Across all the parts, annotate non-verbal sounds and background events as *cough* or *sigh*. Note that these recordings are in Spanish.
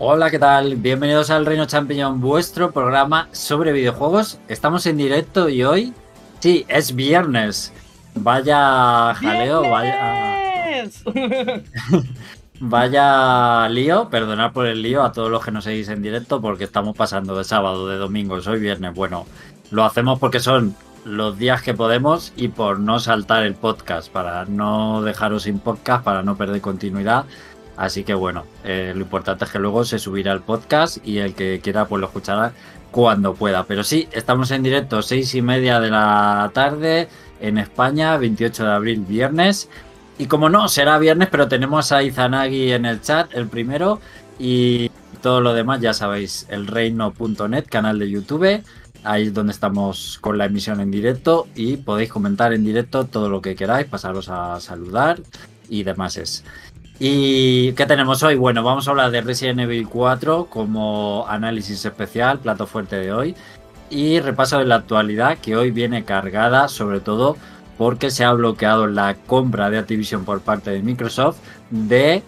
Hola, ¿qué tal? Bienvenidos al Reino Champiñón, vuestro programa sobre videojuegos. Estamos en directo y hoy, sí, es viernes. Vaya jaleo, vaya. *laughs* vaya lío, perdonad por el lío a todos los que nos seguís en directo porque estamos pasando de sábado, de domingo, hoy viernes. Bueno, lo hacemos porque son los días que podemos y por no saltar el podcast, para no dejaros sin podcast, para no perder continuidad. Así que bueno, eh, lo importante es que luego se subirá el podcast y el que quiera pues lo escuchará cuando pueda. Pero sí, estamos en directo, seis y media de la tarde en España, 28 de abril, viernes. Y como no, será viernes, pero tenemos a Izanagi en el chat, el primero. Y todo lo demás, ya sabéis, elreino.net, canal de YouTube. Ahí es donde estamos con la emisión en directo y podéis comentar en directo todo lo que queráis, pasaros a saludar y demás es. ¿Y qué tenemos hoy? Bueno, vamos a hablar de Resident Evil 4 como análisis especial, plato fuerte de hoy, y repaso de la actualidad que hoy viene cargada sobre todo porque se ha bloqueado la compra de Activision por parte de Microsoft de...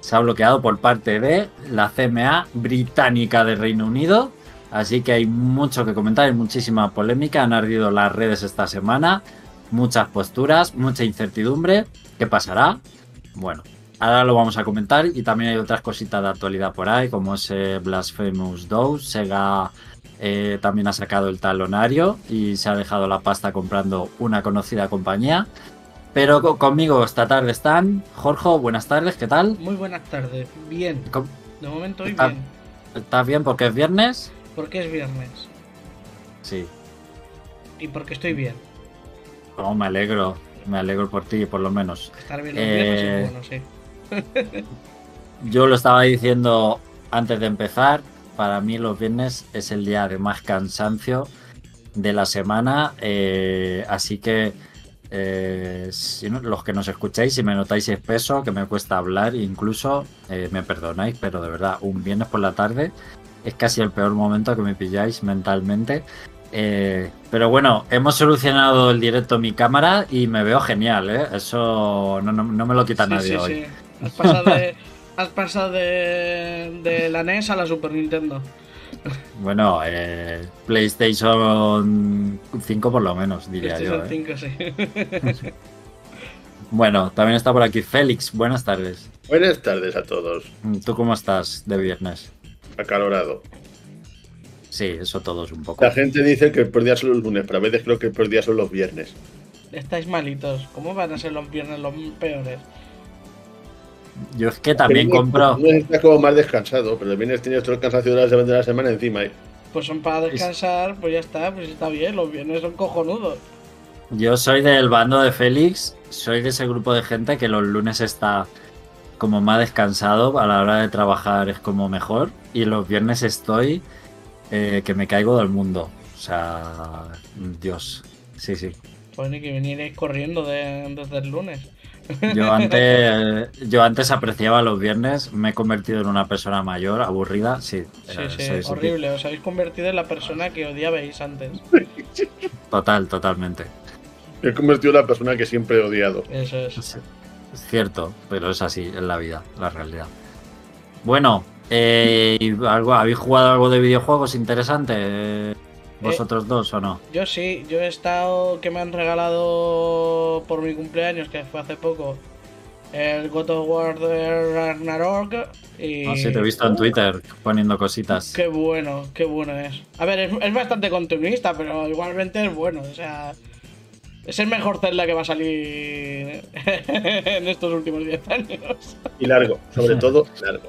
Se ha bloqueado por parte de la CMA británica de Reino Unido. Así que hay mucho que comentar, hay muchísima polémica, han ardido las redes esta semana, muchas posturas, mucha incertidumbre. ¿Qué pasará? Bueno, ahora lo vamos a comentar y también hay otras cositas de actualidad por ahí, como ese Blasphemous 2. Sega eh, también ha sacado el talonario y se ha dejado la pasta comprando una conocida compañía. Pero conmigo esta tarde están Jorge, buenas tardes, ¿qué tal? Muy buenas tardes, bien. De momento hoy bien. ¿Estás bien porque es viernes? Porque es viernes. Sí. Y porque estoy bien. Oh, me alegro. Me alegro por ti, por lo menos. Estar bien los eh, bueno, sí. *laughs* yo lo estaba diciendo antes de empezar. Para mí los viernes es el día de más cansancio de la semana. Eh, así que eh, los que nos escucháis, si me notáis espeso, que me cuesta hablar, incluso me perdonáis, pero de verdad, un viernes por la tarde es casi el peor momento que me pilláis mentalmente. Eh, pero bueno, hemos solucionado el directo mi cámara y me veo genial, ¿eh? Eso no, me lo quita nadie hoy. Sí. Has pasado, de, *laughs* has pasado de, la NES a la Super Nintendo. Bueno, eh, PlayStation 5 por lo menos, diría yo. 5, ¿eh? sí. *laughs* bueno, también está por aquí Félix. Buenas tardes. Buenas tardes a todos. ¿Tú cómo estás de viernes? Acalorado. Sí, eso todos un poco. La gente dice que el peor día son los lunes, pero a veces creo que el peor día son los viernes. Estáis malitos. ¿Cómo van a ser los viernes los peores? Yo es que también compro. No está como más descansado, pero el viernes tienes todo el cansancio de la semana encima. Pues son para descansar, pues ya está, pues está bien. Los viernes son cojonudos. Yo soy del bando de Félix, soy de ese grupo de gente que los lunes está como más descansado, a la hora de trabajar es como mejor, y los viernes estoy eh, que me caigo del mundo. O sea, Dios. Sí, sí. Pues ni que vinierais corriendo desde el lunes. Yo *laughs* antes, yo antes apreciaba los viernes, me he convertido en una persona mayor, aburrida, sí. Sí, eh, sí, horrible, os habéis convertido en la persona que odiabais antes. Total, totalmente. Me he convertido en la persona que siempre he odiado. Eso es. Es cierto, pero es así, en la vida, la realidad. Bueno, eh, algo, ¿Habéis jugado algo de videojuegos interesante? ¿Vosotros eh, dos o no? Yo sí, yo he estado que me han regalado por mi cumpleaños, que fue hace poco, el God of War de Ragnarok. Y... Ah, sí, te he visto en Twitter poniendo cositas. Qué bueno, qué bueno es. A ver, es, bastante continuista, pero igualmente es bueno. O sea, es el mejor Zelda que va a salir *laughs* en estos últimos 10 años. Y largo, sobre *laughs* todo largo.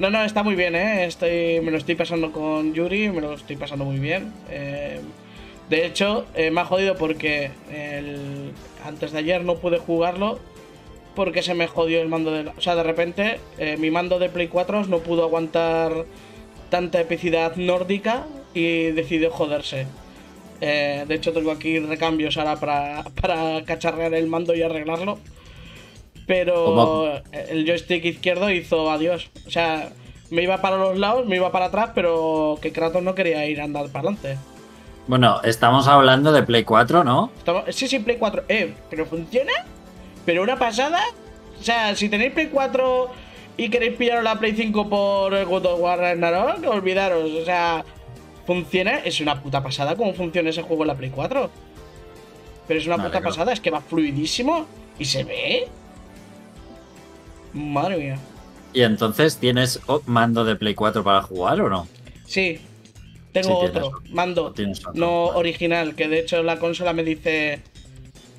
No, no, está muy bien, ¿eh? Estoy, me lo estoy pasando con Yuri, me lo estoy pasando muy bien. Eh, de hecho, eh, me ha jodido porque antes de ayer no pude jugarlo porque se me jodió el mando de... O sea, de repente eh, mi mando de Play 4 no pudo aguantar tanta epicidad nórdica y decidió joderse. de hecho, tengo aquí recambios ahora para, para cacharrear el mando y arreglarlo pero el joystick izquierdo hizo adiós. O sea, me iba para los lados, me iba para atrás, pero que Kratos no quería ir a andar para adelante. Bueno, estamos hablando de Play 4, ¿no? Sí, sí, Play 4. Eh, pero funciona. Pero una pasada. O sea, si tenéis Play 4 y queréis pillaros la Play 5 por el God of War Ragnarok, olvidaros. O sea, funciona, es una puta pasada cómo funciona ese juego en la Play 4. Pero es una puta pasada, es que va fluidísimo y se ve. Madre mía. ¿Y entonces tienes mando de Play 4 para jugar o no? Sí, tengo Sí, otro, mando, Tienes otro, no vale. original, que de hecho la consola me dice,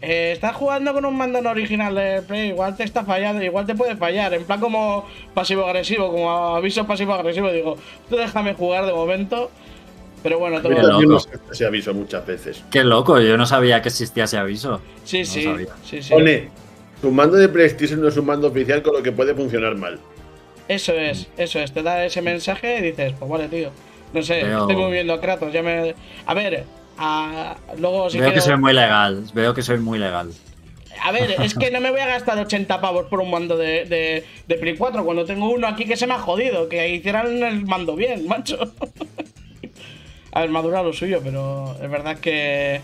eh, estás jugando con un mando no original de Play, igual te está fallando, igual te puede fallar, en plan como pasivo-agresivo, como aviso pasivo-agresivo, digo, tú déjame jugar de momento, pero bueno, tengo... Qué también loco. nos se aviso muchas veces. Qué loco, yo no sabía que existía ese aviso. Sí, no sí, sabía. sí, sí, Pone, tu mando de PlayStation no es un mando oficial con lo que puede funcionar mal. Eso es, eso es, te da ese mensaje y dices, pues vale, tío, no sé, Veo- estoy moviendo a Kratos, ya me... A ver, a- luego si Veo que soy muy legal, veo que soy muy legal. A ver, es que no me voy a gastar 80 pavos por un mando de, de, de Play 4 cuando tengo uno aquí que se me ha jodido, que hicieran el mando bien, *laughs* macho. A ver, durado lo suyo, pero es verdad que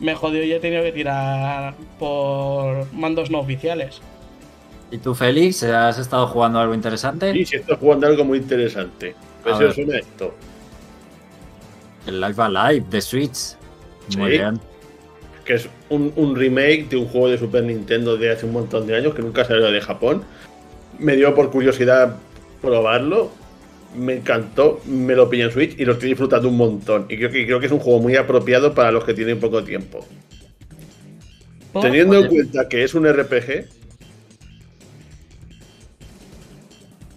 me he jodido y he tenido que tirar por mandos no oficiales. ¿Y tú, Félix, has estado jugando algo interesante? Y si estás jugando algo muy interesante. Pues A eso suena esto. El Live Alive de Switch. Muy Sí. bien. Que es un, un remake de un juego de Super Nintendo de hace un montón de años que nunca salió de Japón. Me dio por curiosidad probarlo. Me encantó, me lo pillé en Switch y lo estoy disfrutando un montón. Y creo que, creo que es un juego muy apropiado para los que tienen poco tiempo. ¿Por? Teniendo en cuenta que es un RPG,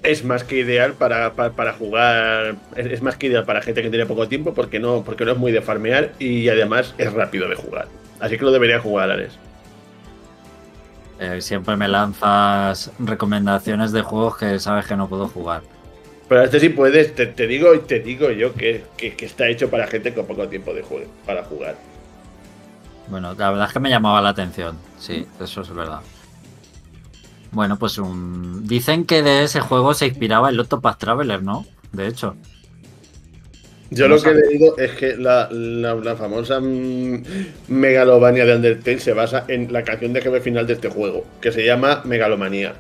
es más que ideal para, para, para jugar. Es, es más que ideal para gente que tiene poco tiempo porque no, porque no es muy de farmear y además es rápido de jugar. Así que lo debería jugar, Ares. Eh, siempre me lanzas recomendaciones de juegos que sabes que no puedo jugar. Pero este sí puedes, te, te digo te digo yo que, que- que está hecho para gente con poco tiempo de juego, para jugar. Bueno, la verdad es que me llamaba la atención. Sí, eso es verdad. Bueno, pues un... dicen que de ese juego se inspiraba el Octopath Traveler, ¿no? De hecho. Yo lo que he leído es que la, la- la famosa mm, megalovania de Undertale se basa en la canción de jefe final de este juego, que se llama Megalomanía.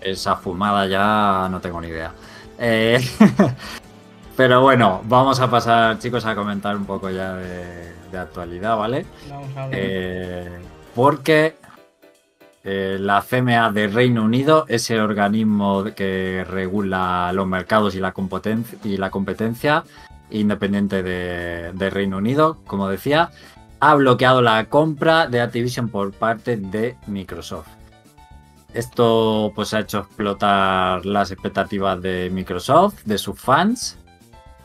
Esa fumada ya no tengo ni idea. Eh, *laughs* Pero bueno, vamos a pasar, chicos, a comentar un poco ya de, de actualidad, ¿vale? Vamos a hablar. Eh, porque eh, la CMA de Reino Unido, ese organismo que regula los mercados y la, competencia independiente de, de Reino Unido, como decía, ha bloqueado la compra de Activision por parte de Microsoft. Esto pues ha hecho explotar las expectativas de Microsoft, de sus fans.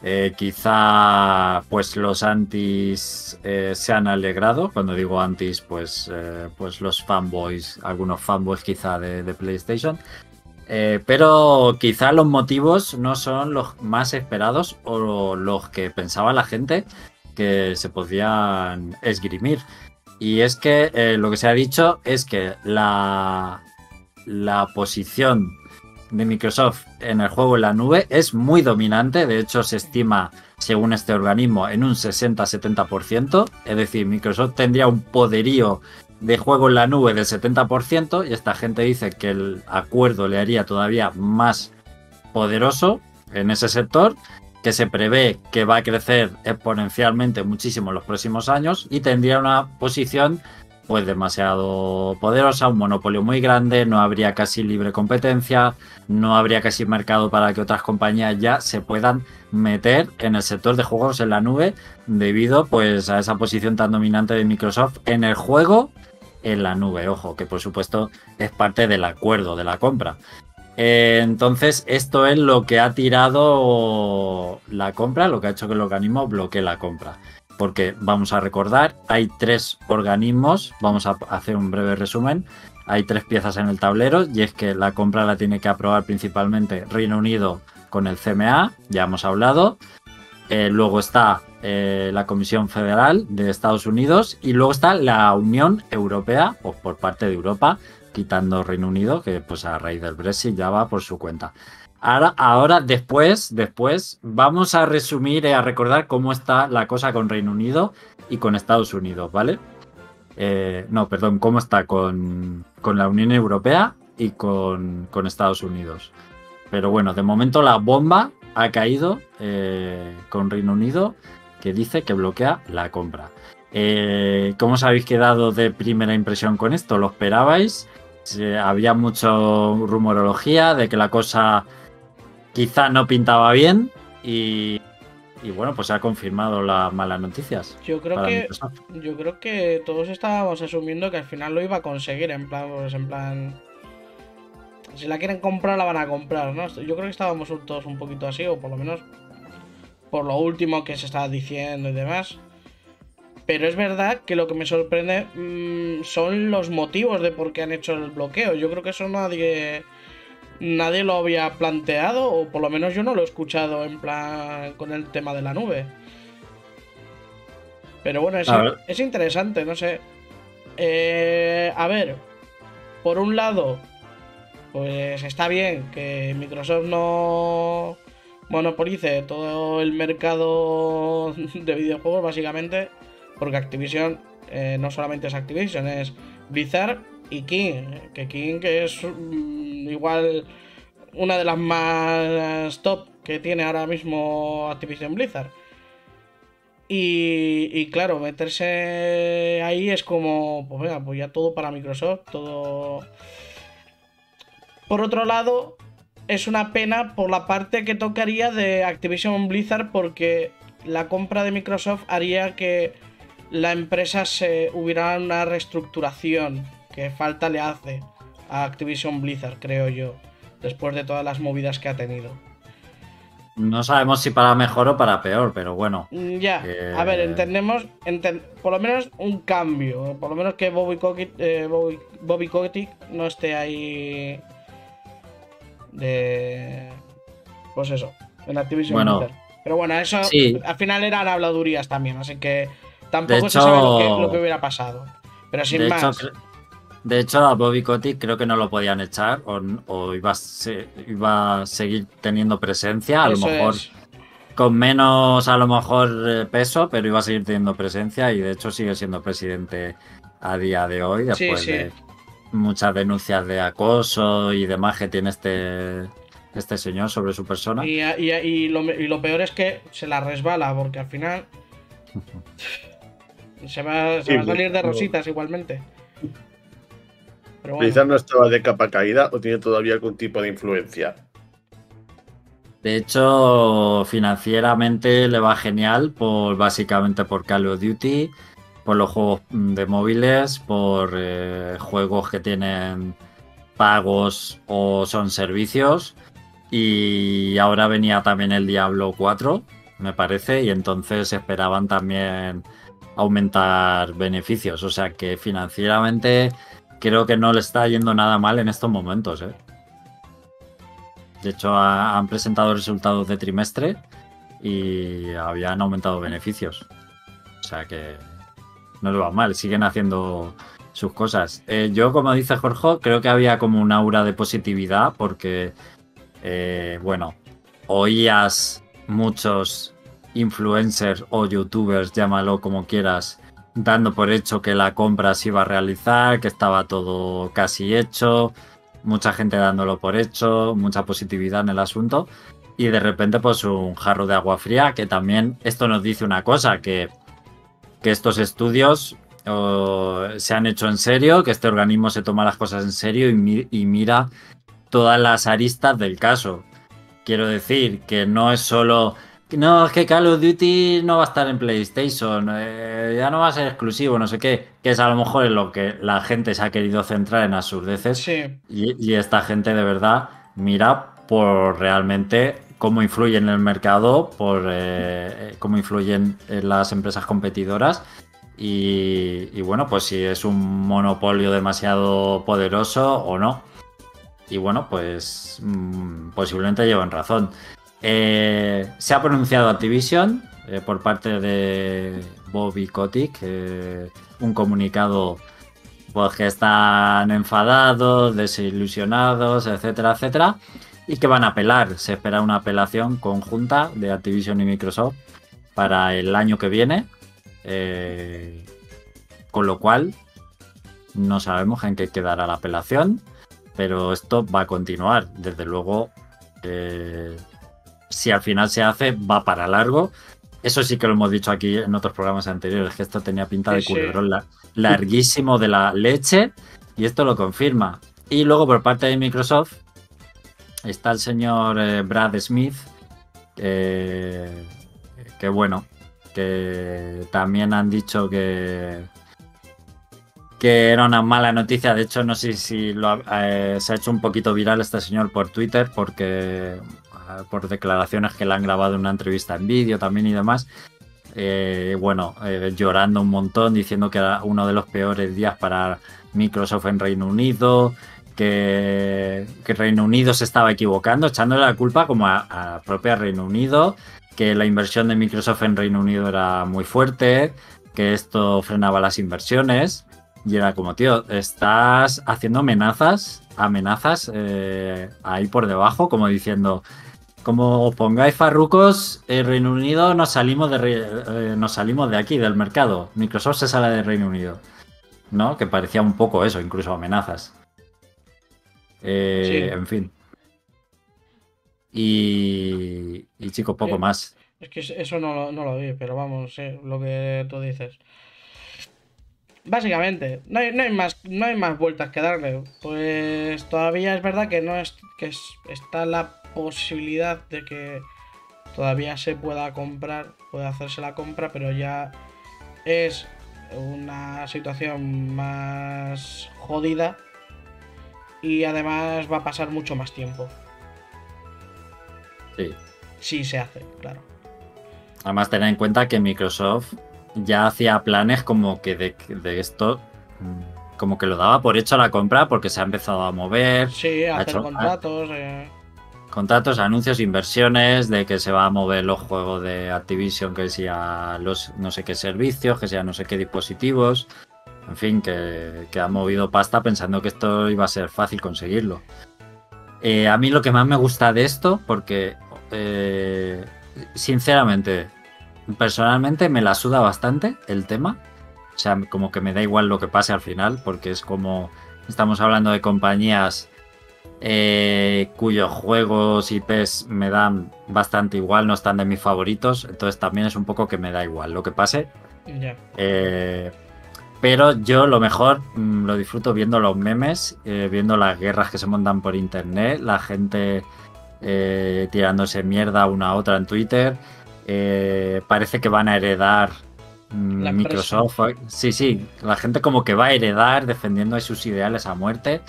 Eh, quizá pues los antis eh, se han alegrado. Cuando digo antis, pues, eh, pues los fanboys, algunos fanboys quizá de, de PlayStation. Pero quizá los motivos no son los más esperados o los que pensaba la gente que se podían esgrimir. Y es que lo que se ha dicho es que la, la posición de Microsoft en el juego en la nube es muy dominante. De hecho, se estima, según este organismo, en un 60-70%. Es decir, Microsoft tendría un poderío de juego en la nube del 70% y esta gente dice que el acuerdo le haría todavía más poderoso en ese sector que se prevé que va a crecer exponencialmente muchísimo en los próximos años y tendría una posición pues demasiado poderosa, un monopolio muy grande, no habría casi libre competencia, no habría casi mercado para que otras compañías ya se puedan meter en el sector de juegos en la nube debido pues a esa posición tan dominante de Microsoft en el juego en la nube, ojo, que por supuesto es parte del acuerdo de la compra. Eh, entonces, esto es lo que ha tirado la compra, lo que ha hecho que el organismo bloquee la compra. Porque vamos a recordar, hay tres organismos, vamos a hacer un breve resumen, hay tres piezas en el tablero y es que la compra la tiene que aprobar principalmente Reino Unido con el CMA, ya hemos hablado, eh, luego está eh, la Comisión Federal de Estados Unidos y luego está la Unión Europea, o por parte de Europa, quitando Reino Unido, que pues a raíz del Brexit ya va por su cuenta. Ahora, ahora después, después, vamos a resumir y a recordar cómo está la cosa con Reino Unido y con Estados Unidos, ¿vale? Eh, no, perdón, cómo está con, con la Unión Europea y con, con Estados Unidos. Pero bueno, de momento la bomba ha caído eh, con Reino Unido que dice que bloquea la compra. Eh, ¿Cómo os habéis quedado de primera impresión con esto? ¿Lo esperabais? Eh, había mucho rumorología de que la cosa quizá no pintaba bien y, y bueno, pues se ha confirmado las malas noticias. Yo creo que Microsoft. yo creo que todos estábamos asumiendo que al final lo iba a conseguir en plan pues, en plan si la quieren comprar la van a comprar, ¿no? Yo creo que estábamos todos un poquito así o por lo menos por lo último que se estaba diciendo y demás. Pero es verdad que lo que me sorprende mm, son los motivos de por qué han hecho el bloqueo. Yo creo que eso nadie nadie lo había planteado o por lo menos yo no lo he escuchado en plan con el tema de la nube. Pero bueno, es, es interesante, no sé. Eh, a ver, por un lado, pues está bien que Microsoft no monopolice todo el mercado *laughs* de videojuegos, básicamente, porque Activision eh, no solamente es Activision, es Blizzard y King, que King que es mm, igual una de las más top que tiene ahora mismo Activision Blizzard. Y, claro, meterse ahí es como, pues venga, pues ya todo para Microsoft, todo... Por otro lado, es una pena por la parte que tocaría de Activision Blizzard porque la compra de Microsoft haría que la empresa se hubiera una reestructuración que falta le hace a Activision Blizzard, creo yo, después de todas las movidas que ha tenido. No sabemos si para mejor o para peor, pero bueno. Mm, Ya, Eh, a ver, entendemos, enten- por lo menos un cambio, por lo menos que Bobby Kotick, eh, Bobby, Bobby Kotick no esté ahí de, pues eso, en Activision Bueno, Blizzard. Pero bueno, eso sí. al final eran habladurías también, así que tampoco De se sabe lo que, hecho- lo que hubiera pasado. Pero sin de, más, hecho, de hecho, a Bobby Kotick creo que no lo podían echar o, o iba, a se- iba a seguir teniendo presencia, a lo mejor es. con menos a lo mejor eh, peso, pero iba a seguir teniendo presencia y de hecho sigue siendo presidente a día de hoy, después sí. de muchas denuncias de acoso y demás que tiene este, este señor sobre su persona. Y, y- y lo, y lo peor es que se la resbala, porque al final *laughs* se va, se Sí, va a salir de rositas igualmente. Pero bueno. Blizzard no estaba de capa caída o tiene todavía algún tipo de influencia. De hecho, financieramente le va genial por básicamente por Call of Duty, por los juegos de móviles, por eh, juegos que tienen pagos o son servicios. Y ahora venía también el Diablo 4, me parece, y entonces esperaban también aumentar beneficios. O sea que financieramente creo que no le está yendo nada mal en estos momentos, ¿eh? De hecho, ha- han presentado resultados de trimestre y habían aumentado beneficios. O sea que no le va mal, siguen haciendo sus cosas. Eh, yo, como dice Jorge, creo que había como un aura de positividad porque, eh, bueno, oías muchos influencers o youtubers, llámalo como quieras, dando por hecho que la compra se iba a realizar, que estaba todo casi hecho, mucha gente dándolo por hecho, mucha positividad en el asunto. Y de repente, pues un jarro de agua fría, que también esto nos dice una cosa, que, que estos estudios se han hecho en serio, que este organismo se toma las cosas en serio y mira todas las aristas del caso. Quiero decir que no es solo... No, es que Call of Duty no va a estar en PlayStation, eh, ya no va a ser exclusivo, no sé qué, que es a lo mejor en lo que la gente se ha querido centrar en absurdeces. Sí, Y, y esta gente de verdad mira por realmente cómo influye en el mercado, por eh, cómo influyen en las empresas competidoras. Y, y bueno, pues si es un monopolio demasiado poderoso o no. Y bueno, pues mm, posiblemente llevan razón. Eh, se ha pronunciado Activision eh, por parte de Bobby Kotick, eh, un comunicado pues que están enfadados, desilusionados, etcétera, etcétera, y que van a apelar. Se espera una apelación conjunta de Activision y Microsoft para el año que viene, con lo cual no sabemos en qué quedará la apelación. pero esto va a continuar. Desde luego, si al final se hace, va para largo. Eso sí que lo hemos dicho aquí en otros programas anteriores, que esto tenía pinta de culebrón la- larguísimo de la leche, y esto lo confirma. Y luego por parte de Microsoft está el señor eh, Brad Smith, eh, que bueno, que también han dicho que que era una mala noticia. De hecho, no sé si lo eh, se ha hecho un poquito viral este señor por Twitter, porque por declaraciones que le han grabado en una entrevista en vídeo también y demás. Eh, bueno, eh, llorando un montón, diciendo que era uno de los peores días para Microsoft en Reino Unido, que, que Reino Unido se estaba equivocando, echándole la culpa como a, a propia Reino Unido, que la inversión de Microsoft en Reino Unido era muy fuerte, que esto frenaba las inversiones. Y era como, tío, estás haciendo amenazas, amenazas eh, ahí por debajo, como diciendo, como os pongáis farrucos, el Reino Unido nos salimos de eh, nos salimos de aquí, del mercado. Microsoft se sale del Reino Unido. ¿No? Que parecía un poco eso, incluso amenazas. Eh, Sí. En fin. Y, y chicos, poco Sí. más. Es que eso no, lo- no lo vi, pero vamos, sí, lo que tú dices. Básicamente, no hay, no hay más, no hay más vueltas que darle. Pues todavía es verdad que no es que es- está la posibilidad de que todavía se pueda comprar, pueda hacerse la compra, pero ya es una situación más jodida y además va a pasar mucho más tiempo. Sí. Si se hace, claro. Además, tener en cuenta que Microsoft ya hacía planes como que de, de esto, como que lo daba por hecho la compra porque se ha empezado a mover. Sí, Ha hacer hecho- contratos. eh, Contratos, anuncios, inversiones, de que se va a mover los juegos de Activision, que sea los no sé qué servicios, que sea no sé qué dispositivos. En fin, que, que ha movido pasta pensando que esto iba a ser fácil conseguirlo. Eh, a mí lo que más me gusta de esto, porque eh, sinceramente, personalmente me la suda bastante el tema. O sea, como que me da igual lo que pase al final, porque es como estamos hablando de compañías eh, cuyos juegos IPs me dan bastante igual, no están de mis favoritos, entonces también es un poco que me da igual lo que pase. Eh, pero yo lo mejor mm, lo disfruto viendo los memes, eh, viendo las guerras que se montan por internet, la gente tirándose mierda una a otra en Twitter. Parece que van a heredar mm. Microsoft. Sí, sí, la gente como que va a heredar defendiendo sus ideales a muerte.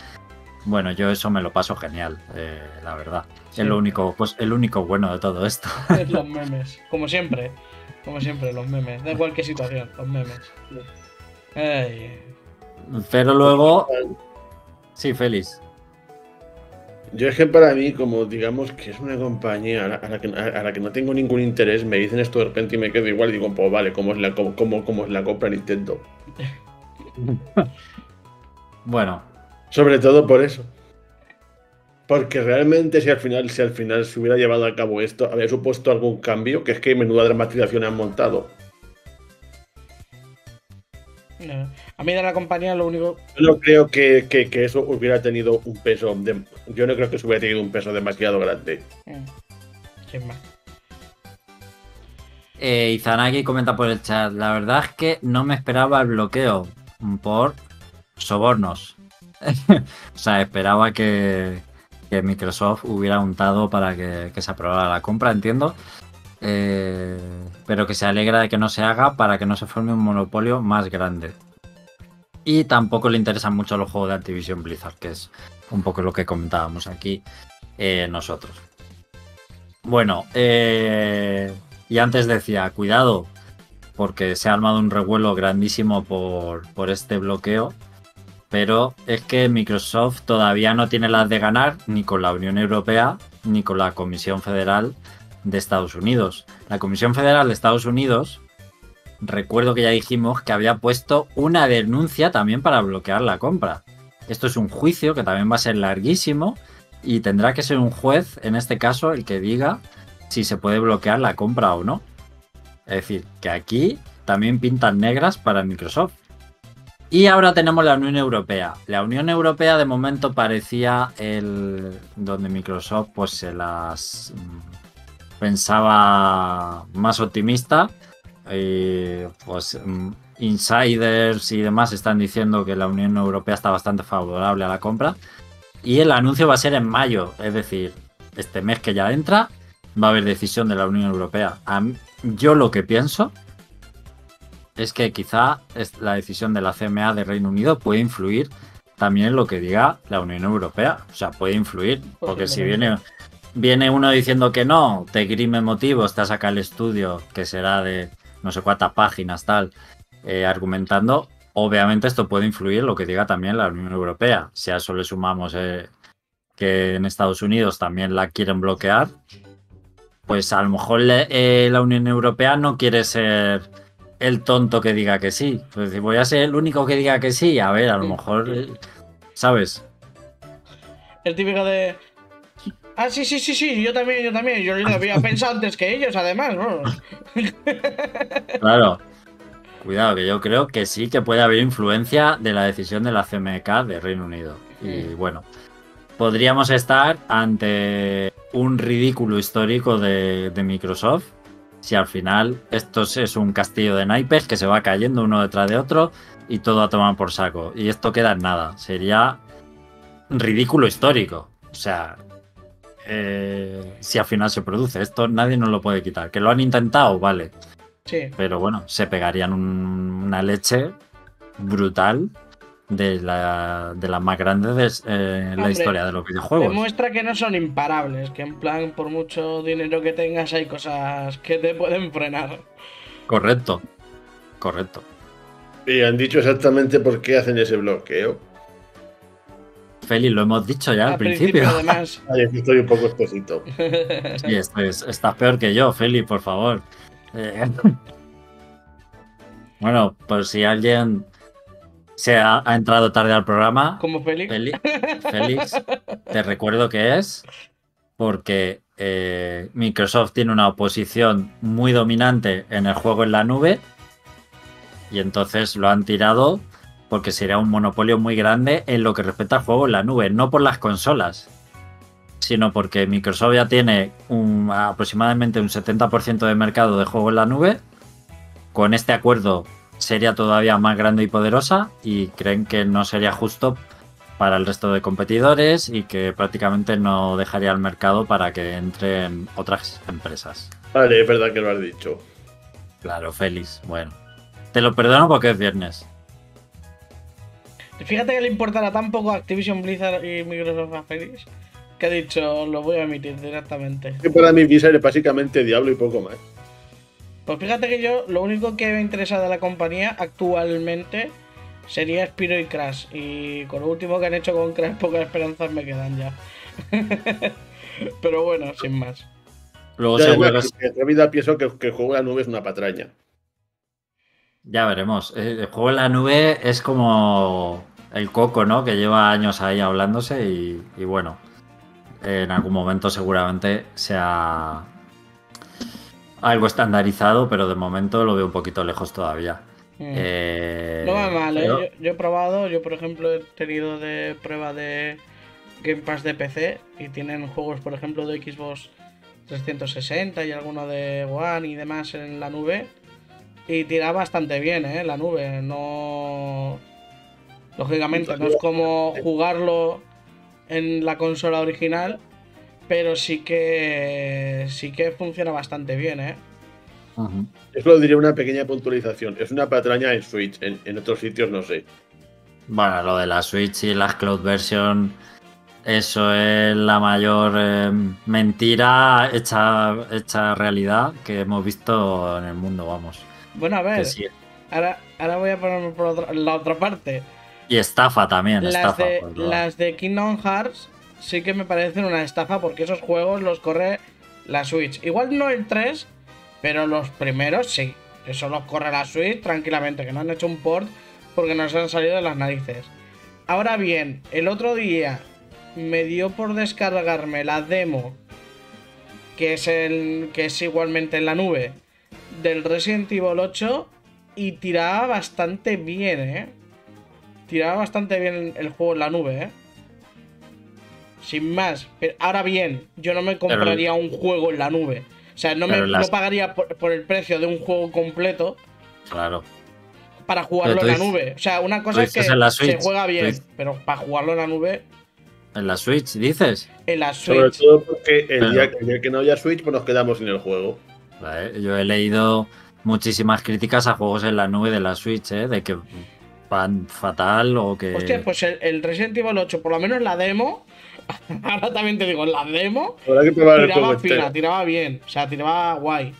Bueno, yo eso me lo paso genial, eh, la verdad. Sí. Es lo único, pues el único bueno de todo esto. *laughs* los *laughs* memes. Como siempre. Como siempre, los memes. Da igual qué situación, los memes. Ay, Pero luego, sí, Félix. Yo es que para mí, como digamos que es una compañía a la, a la que, a la que no tengo ningún interés, me dicen esto de repente y me quedo igual y digo, pues vale, ¿cómo es la, cómo, cómo, cómo es la compra Nintendo? *laughs* Bueno, Sobre todo por eso. Porque realmente si al final, si al final se hubiera llevado a cabo esto, habría supuesto algún cambio, que es que menuda dramatización han montado. no. A mí de la compañía lo único. Yo no creo que, que- que eso hubiera tenido un peso. de- yo no creo que eso hubiera tenido un peso demasiado grande. mm, Sin más. Eh, Izanagi comenta por el chat, la verdad es que no me esperaba el bloqueo por sobornos. *laughs* o sea, esperaba que, Microsoft hubiera untado para que, se aprobara la compra, entiendo. Eh, pero que se alegra de que no se haga para que no se forme un monopolio más grande. Y tampoco le interesan mucho los juegos de Activision Blizzard, que es un poco lo que comentábamos aquí eh, nosotros. Bueno, eh, y antes decía, cuidado, porque se ha armado un revuelo grandísimo por este bloqueo, pero es que Microsoft todavía no tiene las de ganar ni con la Unión Europea ni con la Comisión Federal de Estados Unidos. La Comisión Federal de Estados Unidos, recuerdo que ya dijimos que había puesto una denuncia también para bloquear la compra. Esto es un juicio que también va a ser larguísimo y tendrá que ser un juez, en este caso, el que diga si se puede bloquear la compra o no. Es decir, que aquí también pintan negras para Microsoft. Y ahora tenemos la Unión Europea. La Unión Europea de momento parecía el donde Microsoft pues se las mm, pensaba más optimista. Y, pues mm, insiders y demás están diciendo que la Unión Europea está bastante favorable a la compra. Y el anuncio va a ser en mayo, es decir, este mes que ya entra, va a haber decisión de la Unión Europea. A mí- yo lo que pienso es que quizá la decisión de la CMA de Reino Unido puede influir también en lo que diga la Unión Europea. O sea, puede influir, porque si viene, viene uno diciendo que no, te grime motivos, te ha sacado el estudio, que será de no sé cuántas páginas, tal, eh, argumentando, obviamente esto puede influir en lo que diga también la Unión Europea. Si a eso le sumamos eh, que en Estados Unidos también la quieren bloquear, pues a lo mejor le- eh, la Unión Europea no quiere ser el tonto que diga que sí. Pues voy a ser el único que diga que sí, a ver, a lo mejor, eh, ¿sabes? El típico de. Ah, sí, sí, sí, sí, yo también, yo también. Yo lo había pensado antes que ellos, además, ¿no? *laughs* Claro. Cuidado, que yo creo que sí que puede haber influencia de la decisión de la CMK de Reino Unido. Y bueno, podríamos estar ante un ridículo histórico de, de Microsoft. Si al final esto es un castillo de naipes que se va cayendo uno detrás de otro y todo a tomar por saco. Y esto queda en nada. Sería ridículo histórico. O sea, eh, si al final se produce esto, nadie nos lo puede quitar. Que lo han intentado, vale. Sí. Pero bueno, se pegarían un- una leche brutal de la, de las más grandes de eh, la historia de los videojuegos. Demuestra que no son imparables, que en plan, por mucho dinero que tengas, hay cosas que te pueden frenar. Correcto. Correcto. Y han dicho exactamente por qué hacen ese bloqueo. Félix, lo hemos dicho ya al principio. además. *laughs* Ay, estoy un poco espesito. *laughs* Esto es- estás peor que yo, Félix, por favor. Eh, *laughs* Bueno, por si alguien se ha, ha entrado tarde al programa, Como Félix. Félix, Félix, te recuerdo que es porque eh, Microsoft tiene una oposición muy dominante en el juego en la nube y entonces lo han tirado porque sería un monopolio muy grande en lo que respecta al juego en la nube, no por las consolas, sino porque Microsoft ya tiene un- aproximadamente un 70% de mercado de juego en la nube. Con este acuerdo sería todavía más grande y poderosa y creen que no sería justo para el resto de competidores y que prácticamente no dejaría el mercado para que entren otras empresas. Vale, es verdad que lo has dicho. Claro, Félix. Bueno, te lo perdono porque es viernes. Fíjate que le importará tan poco a Activision Blizzard y Microsoft a Félix que ha dicho, lo voy a emitir directamente. Que para mí Blizzard es básicamente Diablo y poco más. Pues fíjate que yo, lo único que me interesa de la compañía actualmente sería Spiro y Crash. Y con lo último que han hecho con Crash, pocas esperanzas me quedan ya. *laughs* Pero bueno, sin más. Luego Yo seguro que- en vida pienso que, que el juego de la nube es una patraña. ya veremos. Eh, El juego en la nube es como el coco, ¿no? Que lleva años ahí hablándose y, y bueno, en algún momento seguramente sea algo estandarizado, pero de momento lo veo un poquito lejos todavía. Mm. Eh, No va mal, ¿eh? yo he probado, yo por ejemplo he tenido de prueba de Game Pass de PC y tienen juegos, por ejemplo, de Xbox 360 y alguno de One y demás en la nube. Y tira bastante bien, ¿eh? La nube. No. Lógicamente, no es como jugarlo en la consola original, pero sí que. Sí que funciona bastante bien, ¿eh? Eso lo diría una pequeña puntualización. Es una patraña en Switch, en, en otros sitios no sé. Bueno, lo de la Switch y las cloud version, eso es la mayor eh, mentira hecha, hecha realidad que hemos visto en el mundo, vamos. Bueno, a ver. sí. Ahora, ahora voy a ponerme por otra- la otra parte. Y estafa también, Las estafa. de, otro las de Kingdom Hearts sí que me parecen una estafa porque esos juegos los corre la Switch. Igual no el 3, pero los primeros sí. Eso los corre la Switch tranquilamente, que no han hecho un port porque nos han salido de las narices. Ahora bien, el otro día me dio por descargarme la demo, que es, el, que es igualmente en la nube, del Resident Evil 8 y tiraba bastante bien, ¿eh? tiraba bastante bien el juego en la nube, ¿eh? Sin más. Pero ahora bien, yo no me compraría un juego en la nube. O sea, no, me, no pagaría por, el precio de un juego completo. Claro. Para jugarlo en la nube. O sea, una cosa es que se juega bien, pero para jugarlo en la nube. ¿En la Switch dices? En la Switch. Sobre todo porque el, día, que no haya Switch, pues nos quedamos sin el juego. Yo he leído muchísimas críticas a juegos en la nube de la Switch, ¿eh? De que van fatal o que. Hostia, pues el, el Resident Evil 8, por lo menos la demo, *laughs* Ahora también te digo, la demo tiraba fina, tiraba bien, o sea, tiraba guay.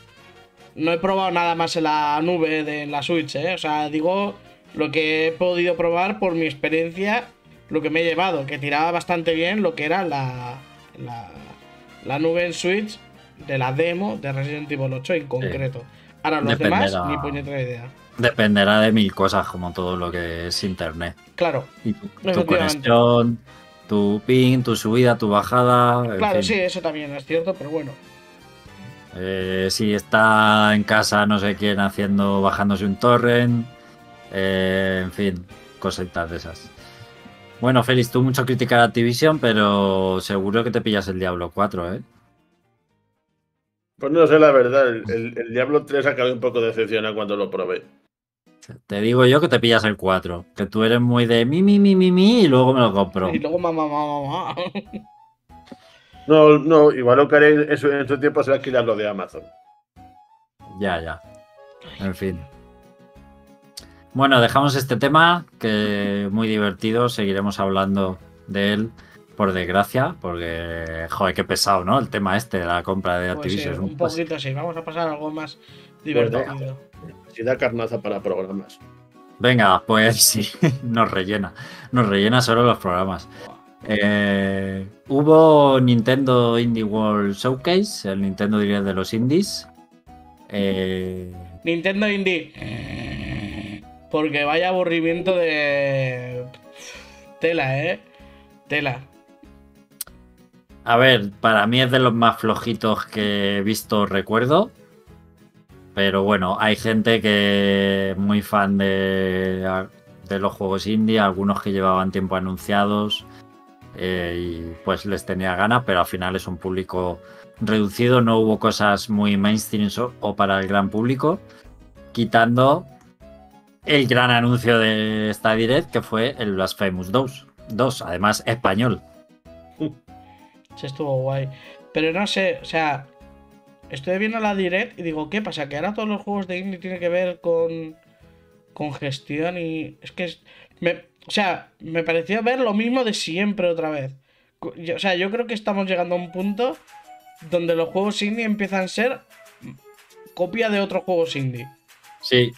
No he probado nada más en la nube de la Switch, ¿eh? O sea, digo lo que he podido probar por mi experiencia, lo que me he llevado, que tiraba bastante bien lo que era la, la, nube en Switch de la demo de Resident Evil 8 en concreto. Ahora, los demás, ni puñetera idea. Dependerá de mil cosas, como todo lo que es internet. Claro. Y tu, tu conexión, tu ping, tu subida, tu bajada. Claro, sí, eso también es cierto, pero bueno. Eh, si está en casa no sé quién haciendo, bajándose un torrent. Eh, en fin, cositas de esas. Bueno, Félix, tú mucho criticar a Activision, pero seguro que te pillas el Diablo 4, ¿eh? Pues no sé la verdad, el, el Diablo 3 acabé un poco decepcionado cuando lo probé. Te digo yo que te pillas el 4. Que tú eres muy de mi, mi, mi, mi, mi y luego me lo compro. Y luego mamá, mamá, mamá. *laughs* No, no, igual lo que haré en su, tiempo será alquilar lo de Amazon. Ya, ya. En fin. Bueno, dejamos este tema, que muy divertido. Seguiremos hablando de él, por desgracia, porque, joder, qué pesado, ¿no? El tema este de la compra de pues Activision. un poquito sí. Vamos a pasar a algo más divertido si da carnaza para programas. Venga, pues *laughs* sí, nos rellena. Nos rellena solo los programas. Eh, hubo Nintendo Indie World Showcase, el Nintendo Direct de los indies. Eh, Nintendo Indie. Porque vaya aburrimiento de. Tela, ¿eh? Tela. A ver, para mí es de los más flojitos que he visto, recuerdo. Pero bueno, hay gente que es muy fan de, de los juegos indie, algunos que llevaban tiempo anunciados eh, y pues les tenía ganas, pero al final es un público reducido, no hubo cosas muy mainstream o para el gran público, quitando el gran anuncio de esta direct que fue el Blasphemous 2, 2 además español. Se estuvo guay. Pero no sé, o sea, estoy viendo la direct y digo, ¿qué pasa? Que ahora todos los juegos de indie tienen que ver con, con gestión y es que me, o sea, me pareció ver lo mismo de siempre otra vez. o sea, yo creo que estamos llegando a un punto donde los juegos indie empiezan a ser copia de otros juegos indie. Sí.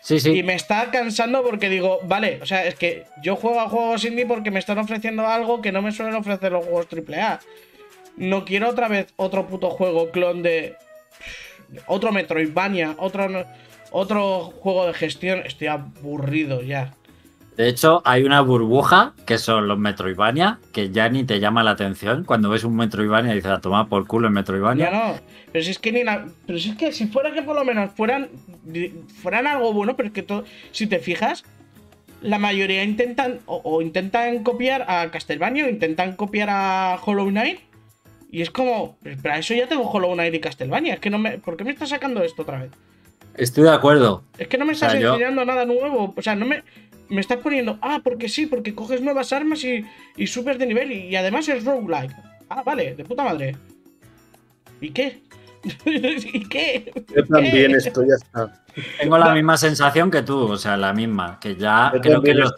Sí, sí. Y me está cansando porque digo, vale, o sea, es que yo juego a juegos indie porque me están ofreciendo algo que no me suelen ofrecer los juegos AAA. No quiero otra vez otro puto juego clon de. Otro Metroidvania, otro, otro juego de gestión. Estoy aburrido ya. De hecho, hay una burbuja que son los Metroidvania, que ya ni te llama la atención. Cuando ves un Metroidvania dices a tomar por culo el Metroidvania. Ya no, pero si es que ni Pero si es que si fuera que por lo menos fueran. fueran algo bueno, pero es que todo. Si te fijas, la mayoría intentan. O, o intentan copiar a Castlevania, o intentan copiar a Hollow Knight. Y es como, para eso ya tengo Hollow Knight y Castlevania. Es que no me. ¿Por qué me estás sacando esto otra vez? Estoy de acuerdo. Es que no me estás enseñando nada nuevo. O sea, no me. Me estás poniendo. Ah, porque sí, porque coges nuevas armas y, y subes de nivel. Y, además es roguelike. Ah, vale, de puta madre. ¿Y qué? *laughs* ¿Y qué? Yo también estoy hasta. Tengo la misma sensación que tú, o sea, la misma. Que ya creo que los,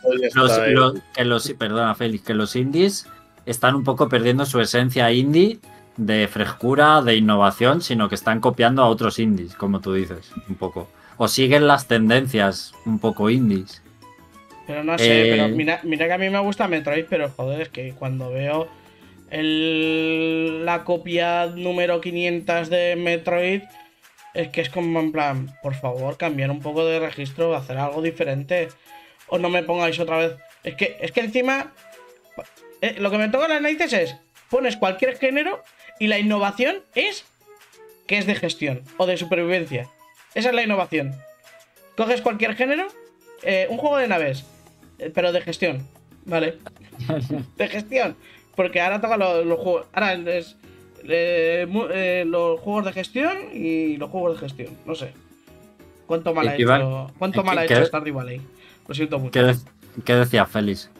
que los. Perdona, Félix, que los indies están un poco perdiendo su esencia indie de frescura, de innovación, sino que están copiando a otros indies, como tú dices, un poco. O siguen las tendencias un poco indies. Pero no sé, pero eh, mira, mira que a mí me gusta Metroid, pero joder, es que cuando veo el, la copia número 500 de Metroid, es que es como en plan, por favor, cambiar un poco de registro, hacer algo diferente. O no me pongáis otra vez. Es que, es que encima eh, lo que me toca las narices es, pones cualquier género y la innovación es que es de gestión o de supervivencia. Esa es la innovación. Coges cualquier género, eh, un juego de naves, eh, pero de gestión, ¿vale? *laughs* de gestión. Porque ahora toca los, los juegos. Ahora es los juegos de gestión y los juegos de gestión. No sé. ¿Cuánto mal ha hecho, cuánto mal ha hecho Stardew Valley? Lo siento mucho. ¿Qué, de- qué decía Félix?